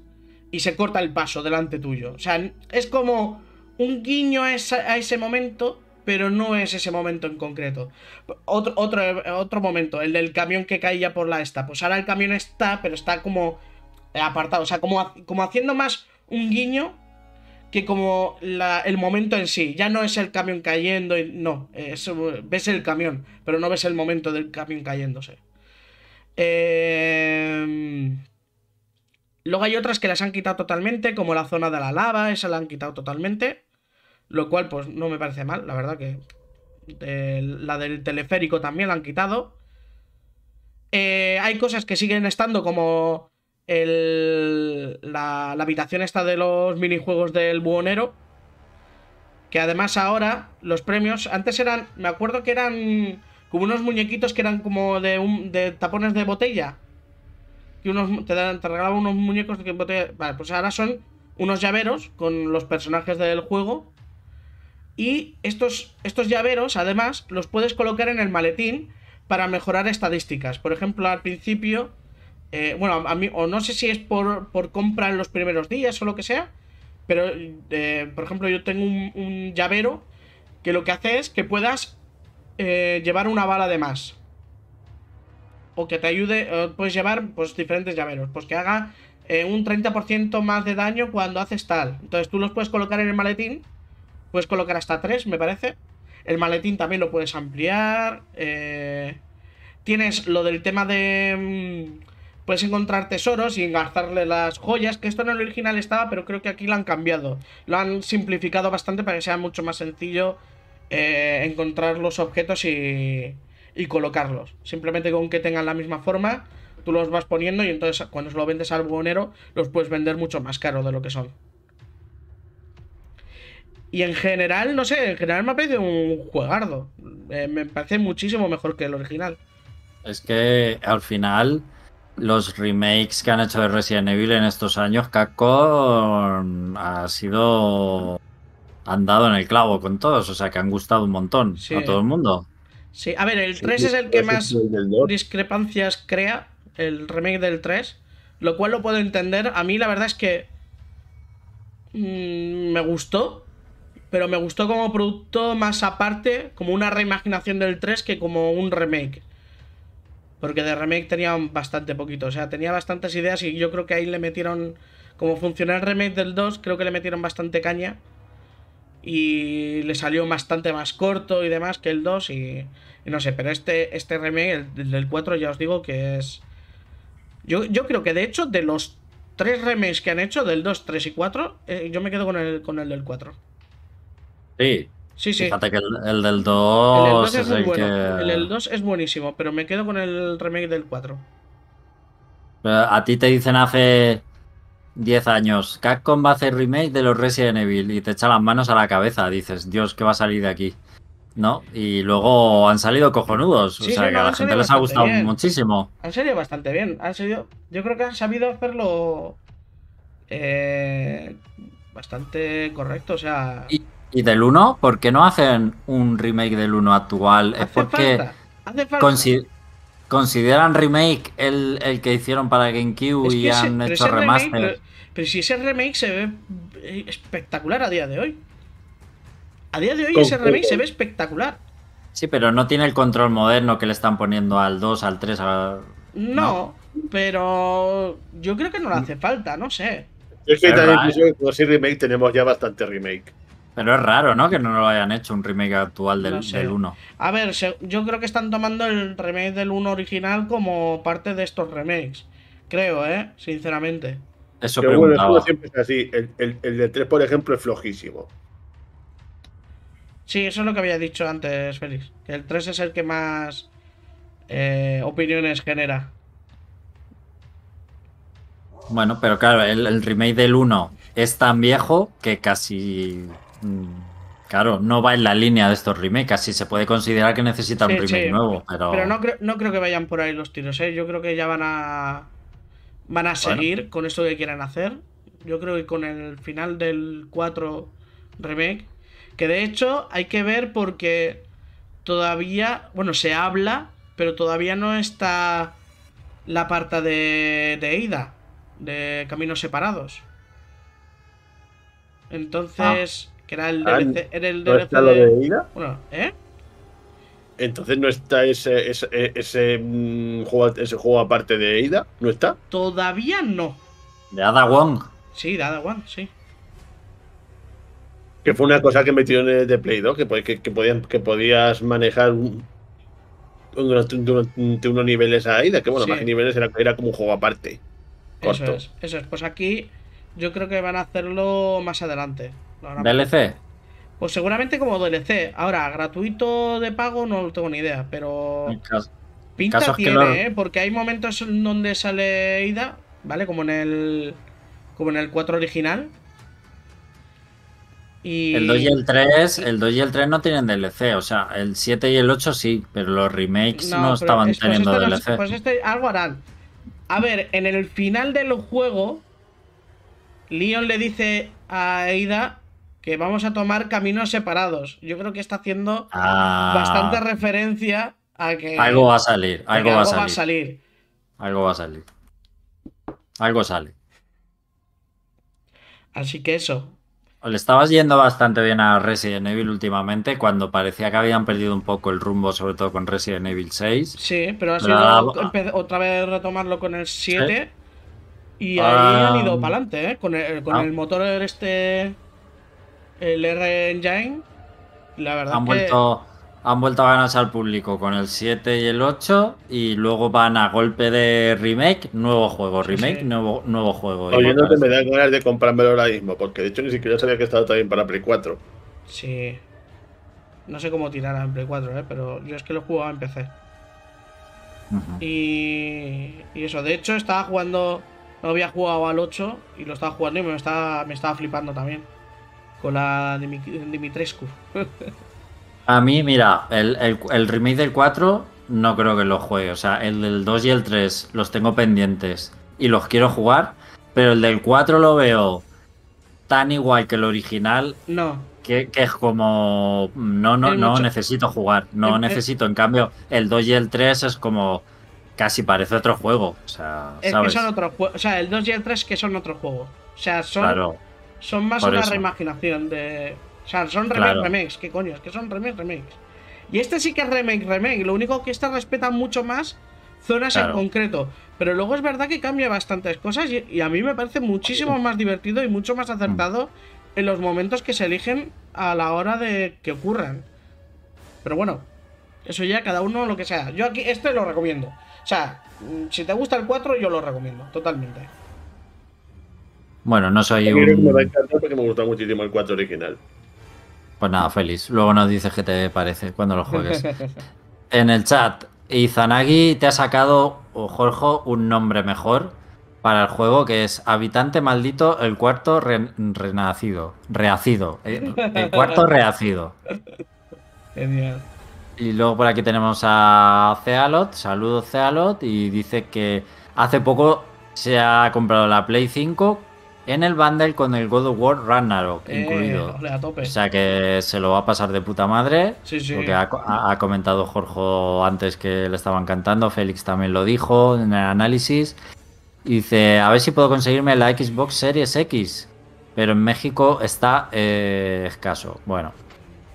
y se corta el paso delante tuyo. O sea, es como un guiño a, ese momento, pero no es ese momento en concreto. Otro, otro, otro momento, el del camión que caía por la esta. Pues ahora el camión está, pero está como apartado. O sea, como, como haciendo más un guiño que como el momento en sí. Ya no es el camión cayendo, y, no, ves el camión, pero no ves el momento del camión cayéndose. Em, luego hay otras que las han quitado totalmente, como la zona de la lava, esa la han quitado totalmente. Lo cual, pues no me parece mal, la verdad que. la del teleférico también la han quitado. Eh, hay cosas que siguen estando como el, la, habitación esta de los minijuegos del buhonero. Que además ahora los premios, antes eran, me acuerdo que eran como unos muñequitos que eran como de, tapones de botella. Que unos, te, te regalaban unos muñecos de botella. Vale, pues ahora son unos llaveros con los personajes del juego. Y estos, estos llaveros, además, los puedes colocar en el maletín para mejorar estadísticas. Por ejemplo, al principio eh, bueno, a mí, o no sé si es por, compra en los primeros días o lo que sea, pero, eh, por ejemplo, yo tengo un, llavero que lo que hace es que puedas eh, llevar una bala de más. O que te ayude, puedes llevar pues diferentes llaveros, pues que haga un 30% más de daño cuando haces tal. Entonces tú los puedes colocar en el maletín, puedes colocar hasta 3, me parece. El maletín también lo puedes ampliar. tienes lo del tema de mm, puedes encontrar tesoros y engarzarle las joyas, que esto en el original estaba, pero creo que aquí lo han cambiado. Lo han simplificado bastante para que sea mucho más sencillo eh, encontrar los objetos y, y colocarlos. Simplemente con que tengan la misma forma, tú los vas poniendo y entonces cuando se lo vendes al buhonero, los puedes vender mucho más caro de lo que son. Y en general, no sé, en general me ha parecido un juegardo. Eh, me parece muchísimo mejor que el original. Es que al final los remakes que han hecho de Resident Evil en estos años, Capcom ha sido andado en el clavo con todos, o sea que han gustado un montón a todo el mundo. Sí, a ver, el 3 es el que más discrepancias crea, el remake del 3, lo cual lo puedo entender. A mí la verdad es que mm, me gustó, pero me gustó como producto más aparte, como una reimaginación del 3 que como un remake. Porque de remake tenía bastante poquito, o sea, tenía bastantes ideas y yo creo que ahí le metieron, como funciona el remake del 2, creo que le metieron bastante caña. Y le salió bastante más corto y demás que el 2 y, y no sé, pero este, este remake, el, del 4, ya os digo que es... Yo, yo creo que de hecho de los tres remakes que han hecho, del 2, 3 y 4, eh, yo me quedo con el, con el del 4. Sí. Sí, sí. Fíjate que el, el del El 2, del 2 es es el bueno. que... El del 2 es buenísimo, pero me quedo con el remake del 4. Pero A ti te dicen hace 10 años, Capcom va a hacer remake de los Resident Evil y te echa las manos a la cabeza. Dices, Dios, ¿qué va a salir de aquí? ¿No? Y luego han salido cojonudos. Sí, o sea, sí, que no, a la gente les ha gustado bien. muchísimo. Han salido bastante bien. Han salido, yo creo que han sabido hacerlo eh, bastante correcto. O sea, Y, y del 1, ¿por qué no hacen un remake del 1 actual? Es hace porque falta. Hace falta. consi- consideran remake el, el que hicieron para GameCube Es que y ese- han pero hecho remake, remaster. pero, pero si ese remake se ve eh, espectacular a día de hoy. A día de hoy ese remake se ve espectacular. Sí, pero no tiene el control moderno que le están poniendo al 2, al 3, al... No, pero yo creo que no le hace falta, no sé. Yo es que también raro. pienso que con ese remake tenemos ya bastante remake. Pero es raro, ¿no? Que no lo hayan hecho un remake actual del, No sé. del 1. A ver, yo creo que están tomando el remake del 1 original como parte de estos remakes. Creo, ¿eh? Sinceramente. Eso Pero bueno, preguntaba. eso siempre es así. El, el, el de 3, por ejemplo, es flojísimo. Sí, eso es lo que había dicho antes, Félix. Que el 3 es el que más eh, opiniones genera. Bueno, pero claro, el, el remake del 1 es tan viejo que casi. Claro, no va en la línea de estos remakes. Casi se puede considerar que necesita un remake sí. nuevo. Pero, Pero no, creo- no creo que vayan por ahí los tiros, ¿eh? Yo creo que ya van a. Van a seguir con esto que quieran hacer. Yo creo que con el final del 4 remake. Que de hecho hay que ver porque todavía. Bueno, se habla, pero todavía no está la parte de, de Ida. De caminos separados. Entonces. Que era el Ah, DLC. Era el ¿No DLC está lo de- de Ida? Bueno, ¿eh? Entonces no está ese, ese, ese, mm, juego, ese juego aparte de Ida. ¿No está? Todavía no. De Ada Wong. Sí, Dada One, sí. Que fue una cosa que metieron en el de Play 2, que, que, que podían, que podías manejar un- durante, durante unos niveles a Ida, que bueno, Sí. más que niveles era, era como un juego aparte. Eso es, eso es. Pues aquí yo creo que van a hacerlo más adelante. DLC. Pues seguramente como DLC. Ahora, gratuito de pago no lo tengo ni idea, pero caso- pinta caso tiene, lo- ¿eh? Porque hay momentos en donde sale Ida, ¿vale? Como en el como en el 4 original. Y El 2 y el 3, el 2 y el 3 no tienen DLC, o sea, el 7 y el 8 sí, pero los remakes no, pero estaban es- pues teniendo este no- DLC. pues este algo harán. A ver, en el final del juego, Leon le dice a Ada que vamos a tomar caminos separados. Yo creo que está haciendo Ah, bastante referencia a que algo va a salir, a que algo va a salir, salir. algo va a salir. Algo sale. Así que eso. Le estabas yendo bastante bien a Resident Evil últimamente, cuando parecía que habían perdido un poco el rumbo, sobre todo con Resident Evil 6. Sí, pero ha sido otra vez retomarlo con el 7. Y ahí Ah. han ido para adelante, ¿eh? Con el, con Ah. el motor este. El R Engine. La verdad Han que. vuelto, han vuelto a ganarse al público con el 7 y el 8 y luego van a golpe de remake, nuevo juego, remake, sí. Nuevo, nuevo juego. Oyéndote me me dan ganas de comprármelo ahora mismo, porque de hecho ni siquiera sabía que estaba también para Play 4. Sí. No sé cómo tirar en Play 4, ¿eh? Pero yo es que lo jugaba en PC. Y, y eso, de hecho estaba jugando, no había jugado al 8 y lo estaba jugando y me estaba, me estaba flipando también. Con la Dimi- Dimitrescu. *laughs* A mí, mira, el, el- el remake del 4 no creo que lo juegue. O sea, el del 2 y el 3 los tengo pendientes y los quiero jugar, pero el del 4 lo veo tan igual que el original no, que, que es como... No, no, no mucho- necesito jugar, no eh. necesito. En cambio, el 2 y el 3 es como... Casi parece otro juego. O sea, es ¿sabes? que son otros juegos. O sea, el 2 y el 3 que son otro juego. O sea, son, Claro. Son más por una eso. reimaginación de. sea, son remake, Claro. remakes. ¿Qué coño? Es que son remake, remakes. Y este sí que es remake, remake. Lo único que este respeta mucho más zonas en concreto. Pero luego es verdad que cambia bastantes cosas y, y a mí me parece muchísimo más divertido y mucho más acertado en los momentos que se eligen a la hora de que ocurran. Pero bueno, eso ya cada uno lo que sea. Yo aquí este lo recomiendo. O sea, mm, si te gusta el 4, yo lo recomiendo, totalmente. Bueno, no soy me un. encantar porque me gusta muchísimo el 4 original. Pues nada, feliz. Luego nos dices qué te parece cuando lo juegues. *laughs* En el chat, Izanagi te ha sacado, o Jorge, un nombre mejor para el juego que es Habitante Maldito, el cuarto re- renacido. Reacido. eh, *laughs* El cuarto reacido. Genial. Y luego por aquí tenemos a Cealot. Saludos, Cealot. Y dice que hace poco se ha comprado la Play 5 en el bundle con el God of War Ragnarok Eh, incluido. ole, a tope. O sea que se lo va a pasar de puta madre. Sí, sí. Porque ha, comentado Jorge antes que le estaban cantando. Félix también lo dijo en el análisis. Y dice: A ver si puedo conseguirme la Xbox Series X. Pero en México está eh, escaso. Bueno.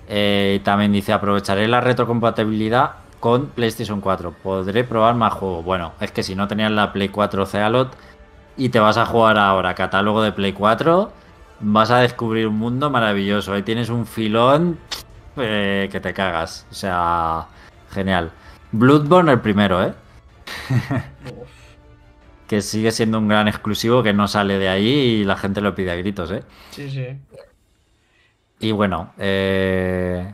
Eh, también dice: Aprovecharé la retrocompatibilidad con PlayStation 4. Podré probar más juegos. Bueno, es que si no tenías la Play 4 Cealot y te vas a jugar ahora catálogo de Play 4, vas a descubrir un mundo maravilloso. Ahí tienes un filón eh, que te cagas. O sea, genial. Bloodborne el primero, ¿eh? *laughs* Que sigue siendo un gran exclusivo que no sale de ahí y la gente lo pide a gritos, ¿eh? Sí, sí. Y bueno, eh,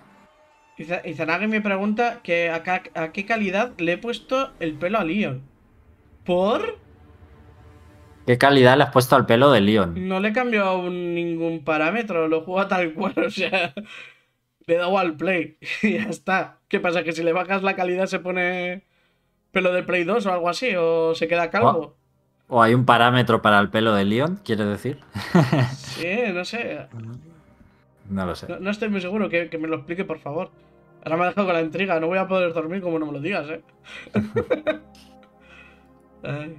Izanagi me pregunta que a, a qué calidad le he puesto el pelo a Leon. ¿Por? ¿Qué calidad le has puesto al pelo de Leon? No le he cambiado ningún parámetro, lo juego tal cual, *laughs* o sea, le he dado al play *laughs* y ya está. ¿Qué pasa? ¿Que si le bajas la calidad se pone pelo de Play 2 o algo así? ¿O se queda calvo? ¿O hay un parámetro para el pelo de Leon, quiere decir? *laughs* Sí, no sé. No lo sé. No, no estoy muy seguro, que, que me lo explique, por favor. Ahora me ha dejado con la intriga, no voy a poder dormir como no me lo digas, ¿eh? Ay.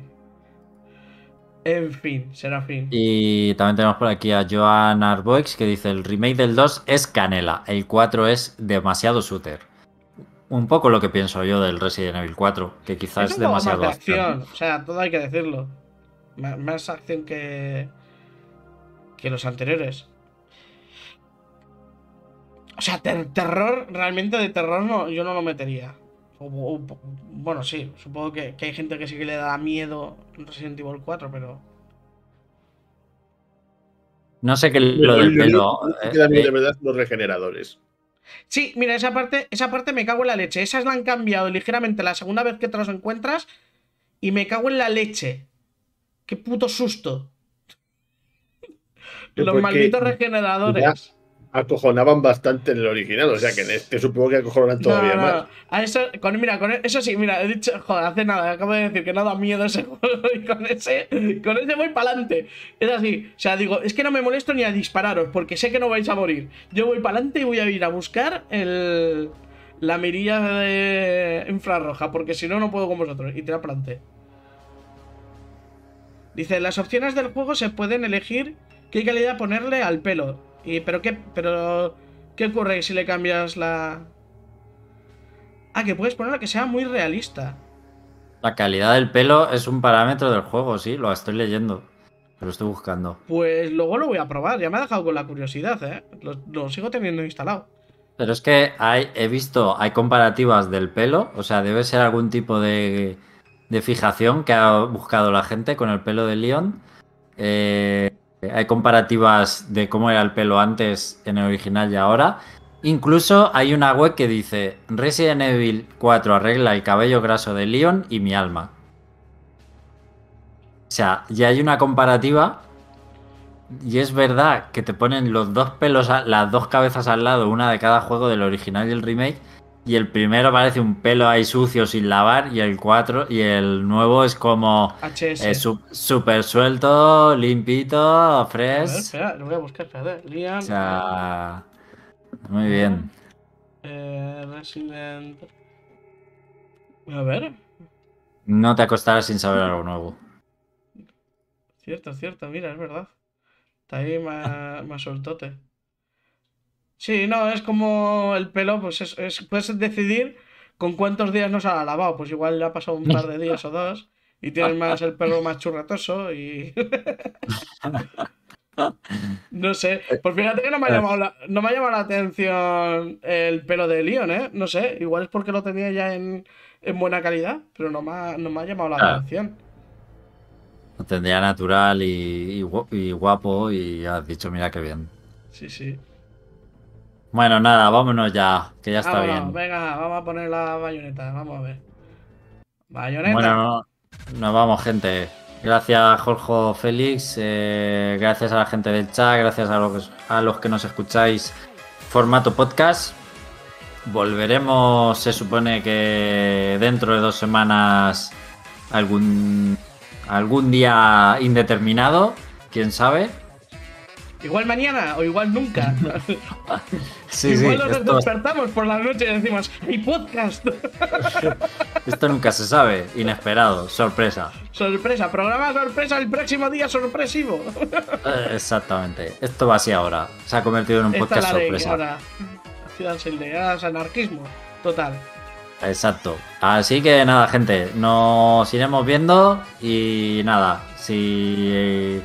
En fin, será fin. Y también tenemos por aquí a Joan Arboix que dice el remake del 2 es canela, el 4 es demasiado shooter. Un poco lo que pienso yo del Resident Evil 4, que quizás Es es más demasiado de acción. o sea, todo hay que decirlo. Má- Más acción que. que los anteriores. O sea, ter- terror, realmente de terror no, yo no lo metería. O- o- bueno, sí, supongo que, que hay gente que sí que le da miedo en Resident Evil 4, pero. No sé qué lo del pelo. Eh, eh, de verdad los regeneradores. Sí, mira, esa parte, esa parte me cago en la leche. Esas la han cambiado ligeramente la segunda vez que te los encuentras. Y me cago en la leche. Qué puto susto. Los malditos regeneradores. Acojonaban bastante en el original, o sea que en este supongo que acojonan todavía No, no, no. más. A eso, con, mira, con eso sí, mira, he dicho, joder, hace nada, acabo de decir que no da miedo ese *laughs* juego y con ese, con ese voy para adelante. Es así, o sea, digo, es que no me molesto ni a dispararos porque sé que no vais a morir. Yo voy para adelante y voy a ir a buscar el, la mirilla de infrarroja porque si no, no puedo con vosotros y tirar para adelante. Dice, las opciones del juego se pueden elegir qué calidad ponerle al pelo. Y, pero qué, pero, ¿qué ocurre si le cambias la, Ah, que puedes ponerla que sea muy realista. La calidad del pelo es un parámetro del juego, sí, lo estoy leyendo. Lo estoy buscando. Pues luego lo voy a probar. Ya me ha dejado con la curiosidad, ¿eh? Lo, lo sigo teniendo instalado. Pero es que hay, he visto, hay comparativas del pelo, o sea, debe ser algún tipo de, de fijación que ha buscado la gente con el pelo de Leon. Eh, hay comparativas de cómo era el pelo antes en el original y ahora. Incluso hay una web que dice Resident Evil 4 arregla el cabello graso de Leon y mi alma. O sea, ya hay una comparativa y es verdad que te ponen los dos pelos, las dos cabezas al lado, una de cada juego del original y el remake. Y el primero parece un pelo ahí sucio sin lavar y el 4 y el nuevo es como HS. eh, su- súper suelto, limpito, A ver, fresh. espera, lo voy a buscar, espérate. Liam. O sea, muy bien. eh, Resident. A ver. No te acostarás sin saber algo nuevo. Cierto, cierto, mira, es verdad. Está ahí más, más soltote. Sí, no, es como el pelo, pues es, es- puedes decidir con cuántos días no se ha lavado. Pues igual le ha pasado un par de días o dos y tienes más el pelo más churratoso y. *laughs* No sé, pues fíjate que no me ha llamado la, no me ha llamado la atención el pelo de Leon, ¿eh? No sé, igual es porque lo tenía ya en, en buena calidad, pero no me ha, no me ha llamado la Claro. atención. Lo tendría natural y, y gu- y guapo y has dicho, mira qué bien. Sí, sí. Bueno, nada, vámonos ya, que ya está Vámonos, bien. venga, vamos a poner la bayoneta, vamos a ver. Bayoneta. Bueno, no- nos vamos, gente. Gracias, Jorge Félix. eh, gracias a la gente del chat. Gracias a los, a los que nos escucháis. Formato podcast. Volveremos, se supone que dentro de dos semanas, algún, algún día indeterminado. Quién sabe. Igual mañana o igual nunca. *laughs* Sí, igual sí, nos esto, despertamos por la noche y decimos, ¡hay podcast! *laughs* esto nunca se sabe. Inesperado, sorpresa. sorpresa, programa sorpresa, el próximo día sorpresivo. *laughs* Eh, Exactamente. Esto va así ahora. Se ha convertido en un Esta es podcast la ley sorpresa. ahora. Ciudad es anarquismo. Total. Exacto. Así que nada, gente, nos iremos viendo y nada, si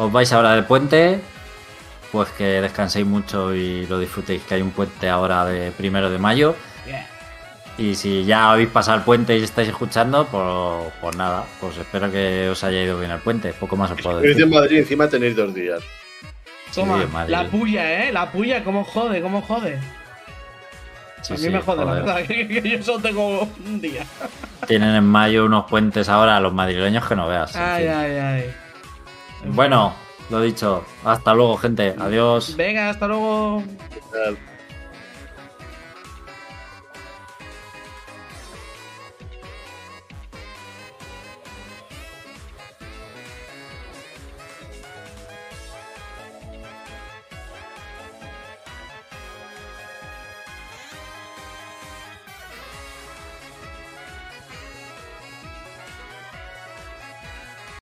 os vais ahora de puente, pues que descanséis mucho y lo disfrutéis, que hay un puente ahora de primero de mayo. Yeah. Y si ya habéis pasado el puente y estáis escuchando, pues, pues nada, pues espero que os haya ido bien el puente. Poco más os puedo decir. en Madrid encima tenéis dos días. Toma, Sí, Madrid. la puya, ¿eh? La puya, ¿cómo jode? ¿Cómo jode? Sí, a mí sí, me jode, la verdad, *laughs* que, que yo solo tengo un día. Tienen en mayo unos puentes ahora los madrileños que no veas. Ay, fin. ay, ay. Bueno, lo dicho, hasta luego, gente. Adiós. Venga, hasta luego.